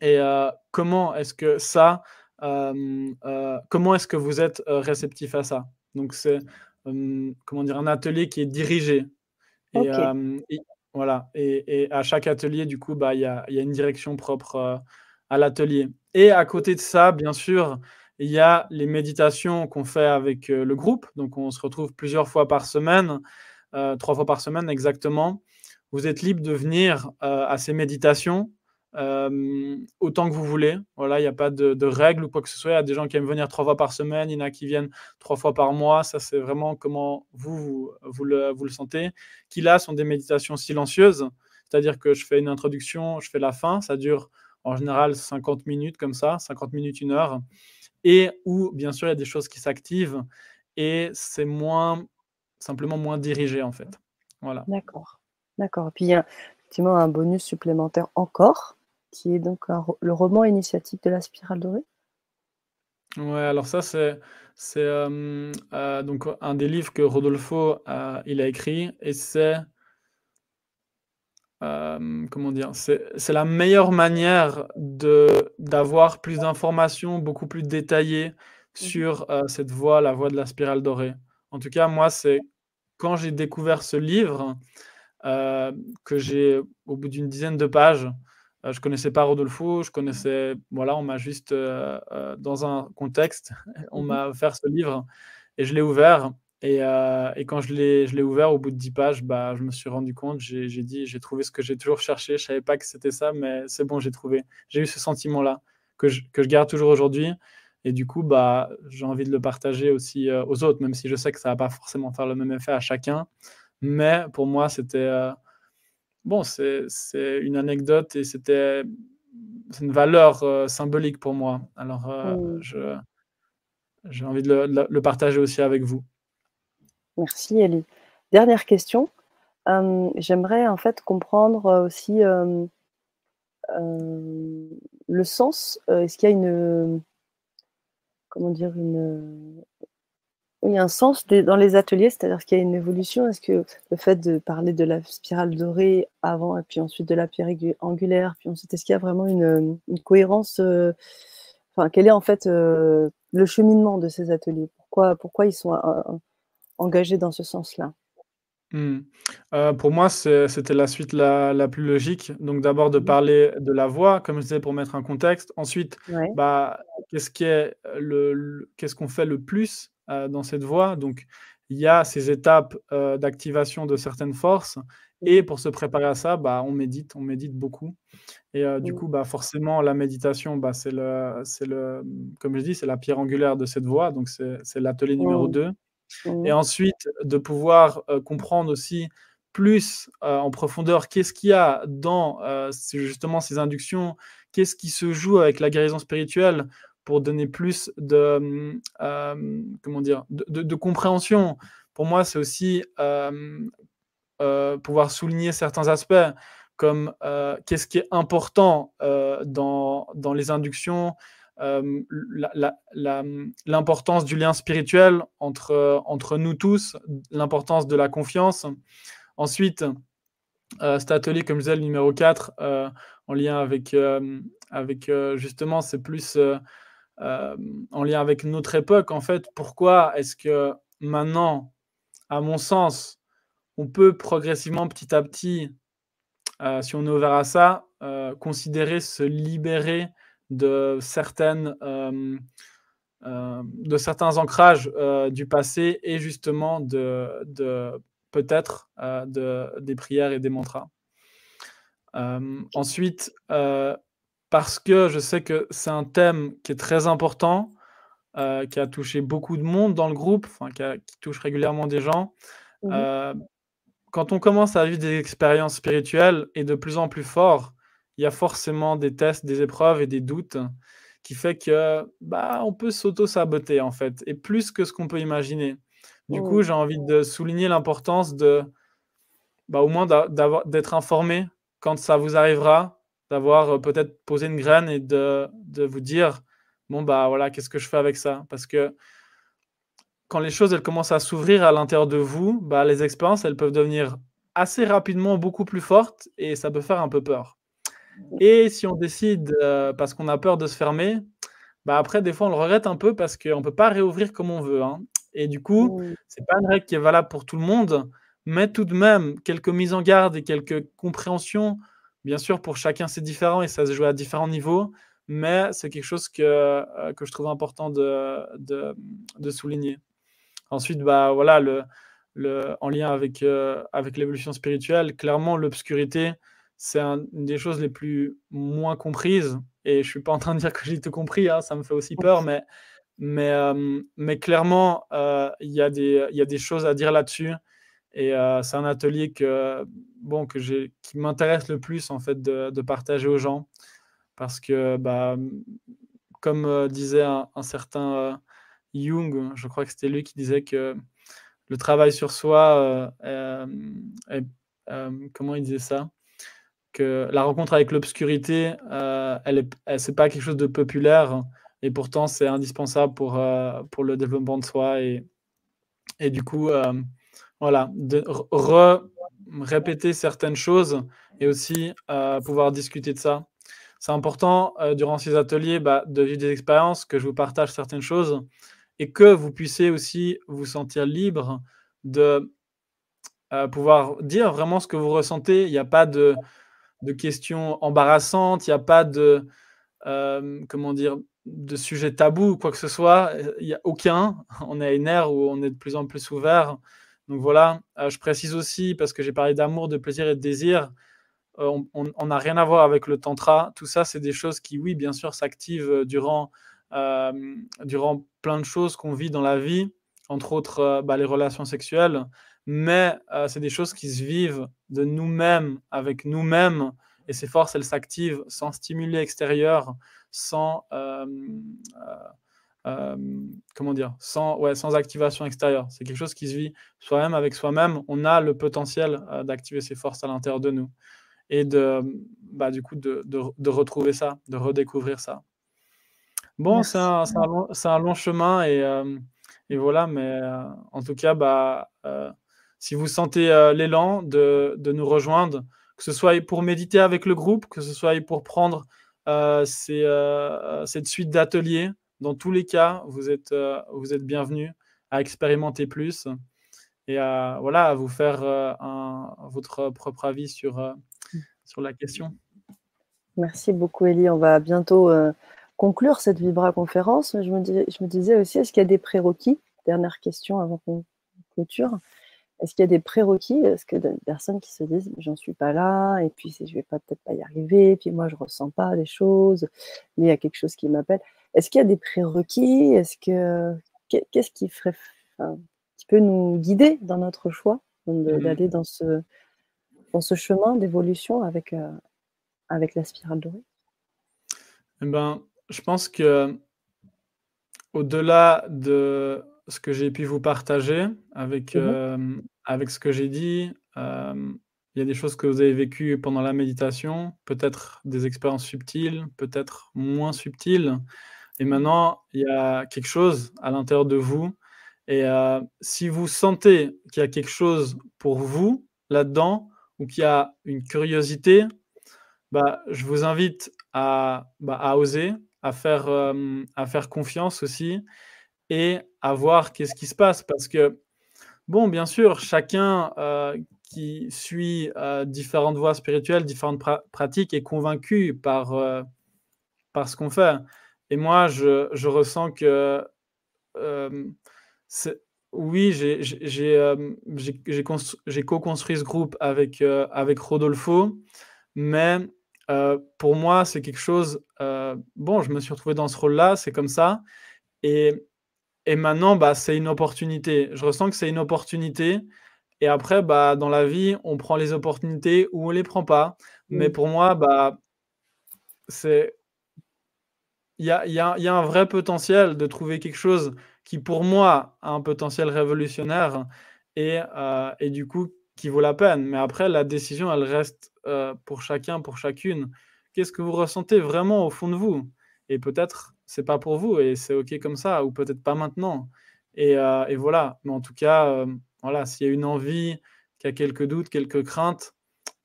Et euh, comment est-ce que ça, euh, euh, comment est-ce que vous êtes réceptif à ça? Donc c'est comment dire un atelier qui est dirigé. Et, voilà. Et, à chaque atelier, du coup, bah il y a, y a, une direction propre à l'atelier. Et à côté de ça, bien sûr, il y a les méditations qu'on fait avec le groupe. Donc on se retrouve plusieurs fois par semaine, trois fois par semaine exactement. Vous êtes libre de venir euh, à ces méditations euh, autant que vous voulez. Voilà, il n'y a pas de, règles ou quoi que ce soit. Il y a des gens qui aiment venir trois fois par semaine, il y en a qui viennent trois fois par mois. Ça, c'est vraiment comment vous, vous, le, vous le sentez. Qui là sont des méditations silencieuses, c'est-à-dire que je fais une introduction, je fais la fin. Ça dure en général 50 minutes comme ça, 50 minutes, une heure. Et où, bien sûr, il y a des choses qui s'activent et c'est moins, simplement moins dirigé en fait. Voilà. D'accord. D'accord. Et puis il y a effectivement un bonus supplémentaire encore, qui est donc le roman initiatique de la spirale dorée. Ouais, alors ça c'est c'est euh, donc un des livres que Rodolfo il a écrit et c'est comment dire? C'est la meilleure manière d'avoir plus d'informations, beaucoup plus détaillées mmh sur, cette voie, la voie de la spirale dorée. En tout cas, moi, c'est quand j'ai découvert ce livre, que j'ai au bout d'une dizaine de pages, je je connaissais pas Rodolfo, je connaissais voilà, on m'a juste, dans un contexte, on m'a offert ce livre et je l'ai ouvert et, euh, et, quand je l'ai ouvert au bout de 10 pages, bah, je me suis rendu compte, j'ai dit, j'ai trouvé ce que j'ai toujours cherché. Je savais pas que c'était ça, mais c'est bon, j'ai trouvé. J'ai eu ce sentiment-là que je, que je, garde toujours aujourd'hui. Et du coup, bah, j'ai envie de le partager aussi euh, aux autres, même si je sais que ça va pas forcément faire le même effet à chacun. Mais pour moi, c'était euh, bon, c'est une anecdote et c'était une valeur symbolique pour moi. Alors, mmh. je j'ai envie de le, le partager aussi avec vous. Merci Elie. Dernière question. j'aimerais en fait comprendre aussi le sens. Est-ce qu'il y a une comment dire une il un sens dans les ateliers, c'est-à-dire qu'il y a une évolution. Est-ce que le fait de parler de la spirale dorée avant et puis ensuite de la pierre angulaire, puis ensuite est-ce qu'il y a vraiment une, cohérence Enfin, quel est en fait le cheminement de ces ateliers? Pourquoi pourquoi ils sont engagé dans ce sens-là? Mmh. Euh, pour moi, c'était la suite la, plus logique. Donc d'abord de mmh. parler de la voix, comme je disais, pour mettre un contexte. Ensuite, bah, qu'est-ce qu'est-ce qu'on fait le plus euh, dans cette voix Donc il y a ces étapes euh, d'activation de certaines forces. Et pour se préparer à ça, bah, on médite, on médite beaucoup. Et du mmh. coup, bah, forcément, la méditation, bah, c'est le, le, comme je dis, c'est la pierre angulaire de cette voix. Donc c'est l'atelier numéro 2. Et mmh. ensuite, de pouvoir comprendre aussi plus en profondeur qu'est-ce qu'il y a dans justement ces inductions, qu'est-ce qui se joue avec la guérison spirituelle pour donner plus de, mmh, comment dire, de, compréhension. Pour moi, c'est aussi pouvoir souligner certains aspects comme qu'est-ce qui est important dans, dans les inductions, l'importance du lien spirituel entre, entre nous tous, l'importance de la confiance. Ensuite, cet atelier, comme je disais, le numéro 4, en lien avec, avec justement, c'est plus en lien avec notre époque, en fait. Pourquoi est-ce que maintenant, à mon sens, on peut progressivement, petit à petit, si on est ouvert à ça, considérer se libérer de, certaines, euh, euh, de certains ancrages euh, du passé et justement de, de peut-être de, des prières et des mantras. ensuite, parce que je sais que c'est un thème qui est très important, qui a touché beaucoup de monde dans le groupe, enfin, qui, touche régulièrement des gens. Mmh quand on commence à vivre des expériences spirituelles et de plus en plus fort, il y a forcément des tests, des épreuves et des doutes qui fait que bah, on peut s'auto-saboter en fait, et plus que ce qu'on peut imaginer. Du coup, j'ai envie de souligner l'importance de, bah, au moins d'être informé quand ça vous arrivera, d'avoir euh, peut-être posé une graine et de, de, vous dire, bon, bah voilà, qu'est-ce que je fais avec ça? Parce que quand les choses elles commencent à s'ouvrir à l'intérieur de vous, bah, les expériences elles peuvent devenir assez rapidement beaucoup plus fortes et ça peut faire un peu peur. Et si on décide, euh, parce qu'on a peur de se fermer, bah, après des fois on le regrette un peu parce qu'on ne peut pas réouvrir comme on veut, hein. Et du coup, ce c'est pas une règle qui est valable pour tout le monde, mais tout de même quelques mises en garde et quelques compréhensions. Bien sûr, pour chacun c'est différent et ça se joue à différents niveaux, mais c'est quelque chose que, euh, que je trouve important de de souligner. Ensuite, bah, voilà, le le en lien avec, euh, avec l'évolution spirituelle, clairement l'obscurité c'est une des choses les plus moins comprises. Et je suis pas en train de dire que j'ai tout compris, hein, ça me fait aussi peur, mais, mais, mais clairement, il y, a des, y a des choses à dire là-dessus. Et c'est un atelier que, bon, que qui m'intéresse le plus en fait de, partager aux gens. Parce que, bah, comme disait un, certain Jung, je crois que c'était lui qui disait que le travail sur soi, comment il disait ça? Que la rencontre avec l'obscurité, euh, elle est, c'est pas quelque chose de populaire et pourtant c'est indispensable pour, euh, pour le développement de soi et, et du coup, euh, voilà, de répéter certaines choses et aussi pouvoir discuter de ça. C'est important durant ces ateliers bah, de vivre des expériences, que je vous partage certaines choses et que vous puissiez aussi vous sentir libre de pouvoir dire vraiment ce que vous ressentez. Il n'y a pas de, de questions embarrassantes, il n'y a pas de, comment dire, de sujet tabou ou quoi que ce soit. Il n'y a aucun. On est à une ère où on est de plus en plus ouvert. Donc voilà, je précise aussi, parce que j'ai parlé d'amour, de plaisir et de désir, on n'a rien à voir avec le tantra. Tout ça, c'est des choses qui, oui, bien sûr, s'activent durant, durant plein de choses qu'on vit dans la vie, entre autres bah, les relations sexuelles mais c'est des choses qui se vivent de nous-mêmes, avec nous-mêmes, et ces forces, elles s'activent sans stimuler extérieur, sans, comment dire, sans, ouais, sans activation extérieure. C'est quelque chose qui se vit soi-même avec soi-même. On a le potentiel d'activer ces forces à l'intérieur de nous et de, bah, du coup, de, de, retrouver ça, de redécouvrir ça. Bon, c'est un, un, long chemin et, et voilà, mais en tout cas, bah, si vous sentez euh, l'élan de, nous rejoindre, que ce soit pour méditer avec le groupe, que ce soit pour prendre euh, euh, cette suite d'ateliers, dans tous les cas, vous êtes, vous êtes bienvenus à expérimenter plus et à, voilà, vous faire votre propre avis sur, sur la question. Merci beaucoup, Elie. On va bientôt conclure cette Vibra conférence. Je je me disais aussi, est-ce qu'il y a des prérequis? Dernière question avant qu'on clôture. Est-ce qu'il y a des prérequis? Est-ce que des personnes qui se disent j'en suis pas là et puis je vais pas peut-être pas y arriver, et puis moi je ressens pas des choses, mais il y a quelque chose qui m'appelle. Est-ce qu'il y a des prérequis? Est-ce que qu'est-ce qui ferait qui peut nous guider dans notre choix mmh. d'aller dans ce dans ce chemin d'évolution avec euh, avec la spirale dorée? Eh ben, je pense que au-delà de ce que j'ai pu vous partager avec, mmh avec ce que j'ai dit. il y a des choses que vous avez vécues pendant la méditation, peut-être des expériences subtiles, peut-être moins subtiles. Et maintenant, il y a quelque chose à l'intérieur de vous. Et si vous sentez qu'il y a quelque chose pour vous là-dedans, ou qu'il y a une curiosité, bah, je vous invite à, bah, à oser, à faire, à faire confiance aussi et à voir qu'est-ce qui se passe. Parce que, bon, bien sûr, chacun euh, qui suit euh, différentes voies spirituelles, différentes pratiques est convaincu par, euh, par ce qu'on fait. Et moi, je, je ressens que, oui, j'ai co-construit ce groupe avec, avec Rodolfo, mais pour moi, c'est quelque chose, bon, je me suis retrouvé dans ce rôle-là, c'est comme ça. Et et maintenant, bah, c'est une opportunité. Je ressens que c'est une opportunité. Et après, bah, dans la vie, on prend les opportunités ou on ne les prend pas. Mais pour moi, bah, c'est il y a, y, a, y a, un vrai potentiel de trouver quelque chose qui, pour moi, a un potentiel révolutionnaire et, euh, et du coup, qui vaut la peine. Mais après, la décision, elle reste euh, pour chacun, pour chacune. Qu'est-ce que vous ressentez vraiment au fond de vous? Et peut-être c'est pas pour vous et c'est ok comme ça, ou peut-être pas maintenant. Et, euh, voilà. Mais en tout cas, euh, voilà, s'il y a une envie, qu'il y a quelques doutes, quelques craintes,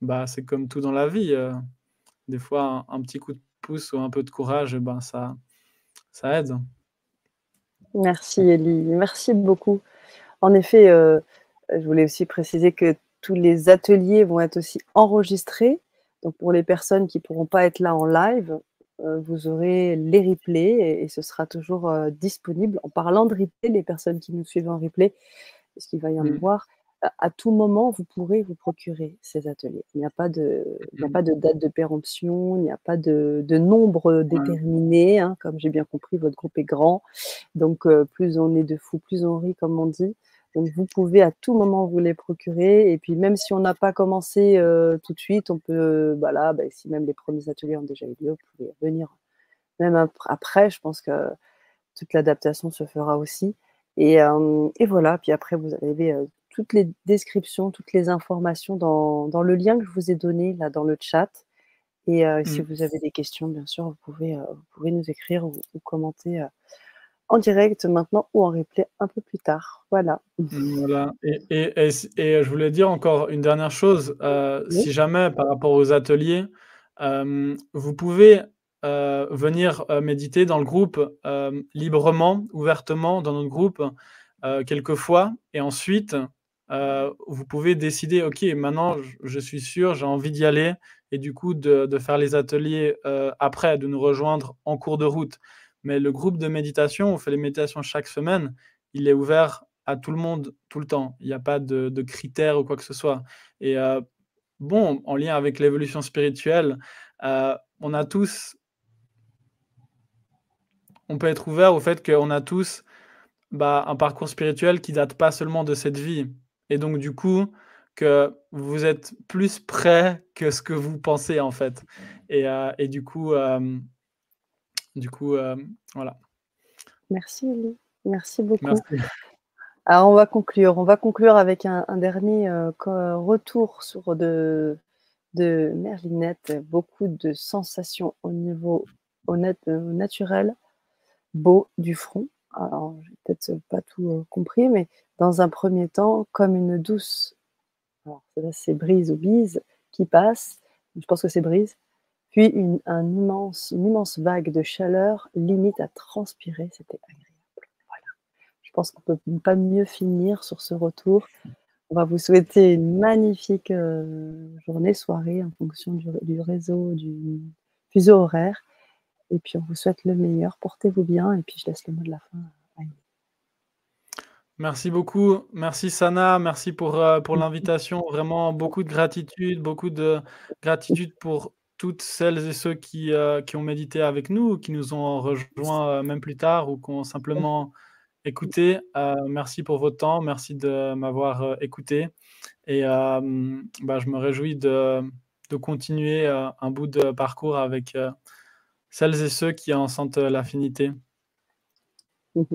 bah, c'est comme tout dans la vie. Euh, des fois, un, petit coup de pouce ou un peu de courage, ben, ça, ça aide. Merci Elie, merci beaucoup. En effet, je voulais aussi préciser que tous les ateliers vont être aussi enregistrés. Donc pour les personnes qui ne pourront pas être là en live, vous aurez les replays et, ce sera toujours euh, disponible. En parlant de replay, les personnes qui nous suivent en replay, parce qu'il va y en mmh. avoir, à, tout moment, vous pourrez vous procurer ces ateliers. Il n'y a, pas de, a mmh. pas de date de péremption, il n'y a pas de, nombre déterminé. Hein. comme j'ai bien compris, votre groupe est grand. Donc, euh, plus on est de fous, plus on rit, comme on dit. Donc, vous pouvez à tout moment vous les procurer. Et puis, même si on n'a pas commencé euh, tout de suite, on peut, bah là, bah, si même les premiers ateliers ont déjà eu lieu, vous pouvez venir même après. Je pense que toute l'adaptation se fera aussi. Et, euh, et, voilà. Puis après, vous avez euh, toutes les descriptions, toutes les informations dans, dans, le lien que je vous ai donné là dans le chat. Et si mmh. vous avez des questions, bien sûr, vous pouvez, vous pouvez nous écrire ou, ou commenter en direct maintenant ou en replay un peu plus tard. Voilà. Voilà. Et, et, et, je voulais dire encore une dernière chose. Euh, si jamais, par rapport aux ateliers, euh, vous pouvez euh, venir méditer dans le groupe librement, ouvertement, dans notre groupe, quelquefois. Et ensuite, vous pouvez décider, OK, maintenant, je suis sûr, j'ai envie d'y aller. Et du coup, de, de faire les ateliers après, de nous rejoindre en cours de route. Mais le groupe de méditation, on fait les méditations chaque semaine, il est ouvert à tout le monde tout le temps. Il n'y a pas de, critères ou quoi que ce soit. Et euh, bon, en lien avec l'évolution spirituelle, euh, on a tous, on peut être ouvert au fait qu'on a tous bah, un parcours spirituel qui date pas seulement de cette vie. Et donc du coup, que vous êtes plus prêt que ce que vous pensez en fait. Et, euh, et du coup, du coup, euh, voilà. Merci, Elie. Merci beaucoup. Alors, on va conclure. On va conclure avec un, dernier euh, retour sur de, de Merlinette. Beaucoup de sensations au niveau euh, naturel, beau du front. Alors, j'ai peut-être pas tout compris, mais dans un premier temps, comme une douce, alors c'est brise ou bise qui passe. Je pense que c'est brise puis une, un immense, vague de chaleur, limite à transpirer, c'était agréable. Voilà. Je pense qu'on ne peut pas mieux finir sur ce retour. On va vous souhaiter une magnifique euh, journée, soirée, en fonction du, réseau, du fuseau horaire. Et puis on vous souhaite le meilleur. Portez-vous bien. Et puis je laisse le mot de la fin à Merci beaucoup. Merci Sana. Merci pour, euh, pour l'invitation. Vraiment beaucoup de gratitude, beaucoup de gratitude pour toutes celles et ceux qui, euh, qui ont médité avec nous, qui nous ont rejoints euh, même plus tard ou qui ont simplement écouté. Euh, merci pour votre temps, merci de m'avoir écouté. Et bah, je me réjouis de, de continuer un bout de parcours avec celles et ceux qui en sentent l'affinité.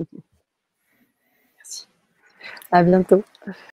Merci. À bientôt.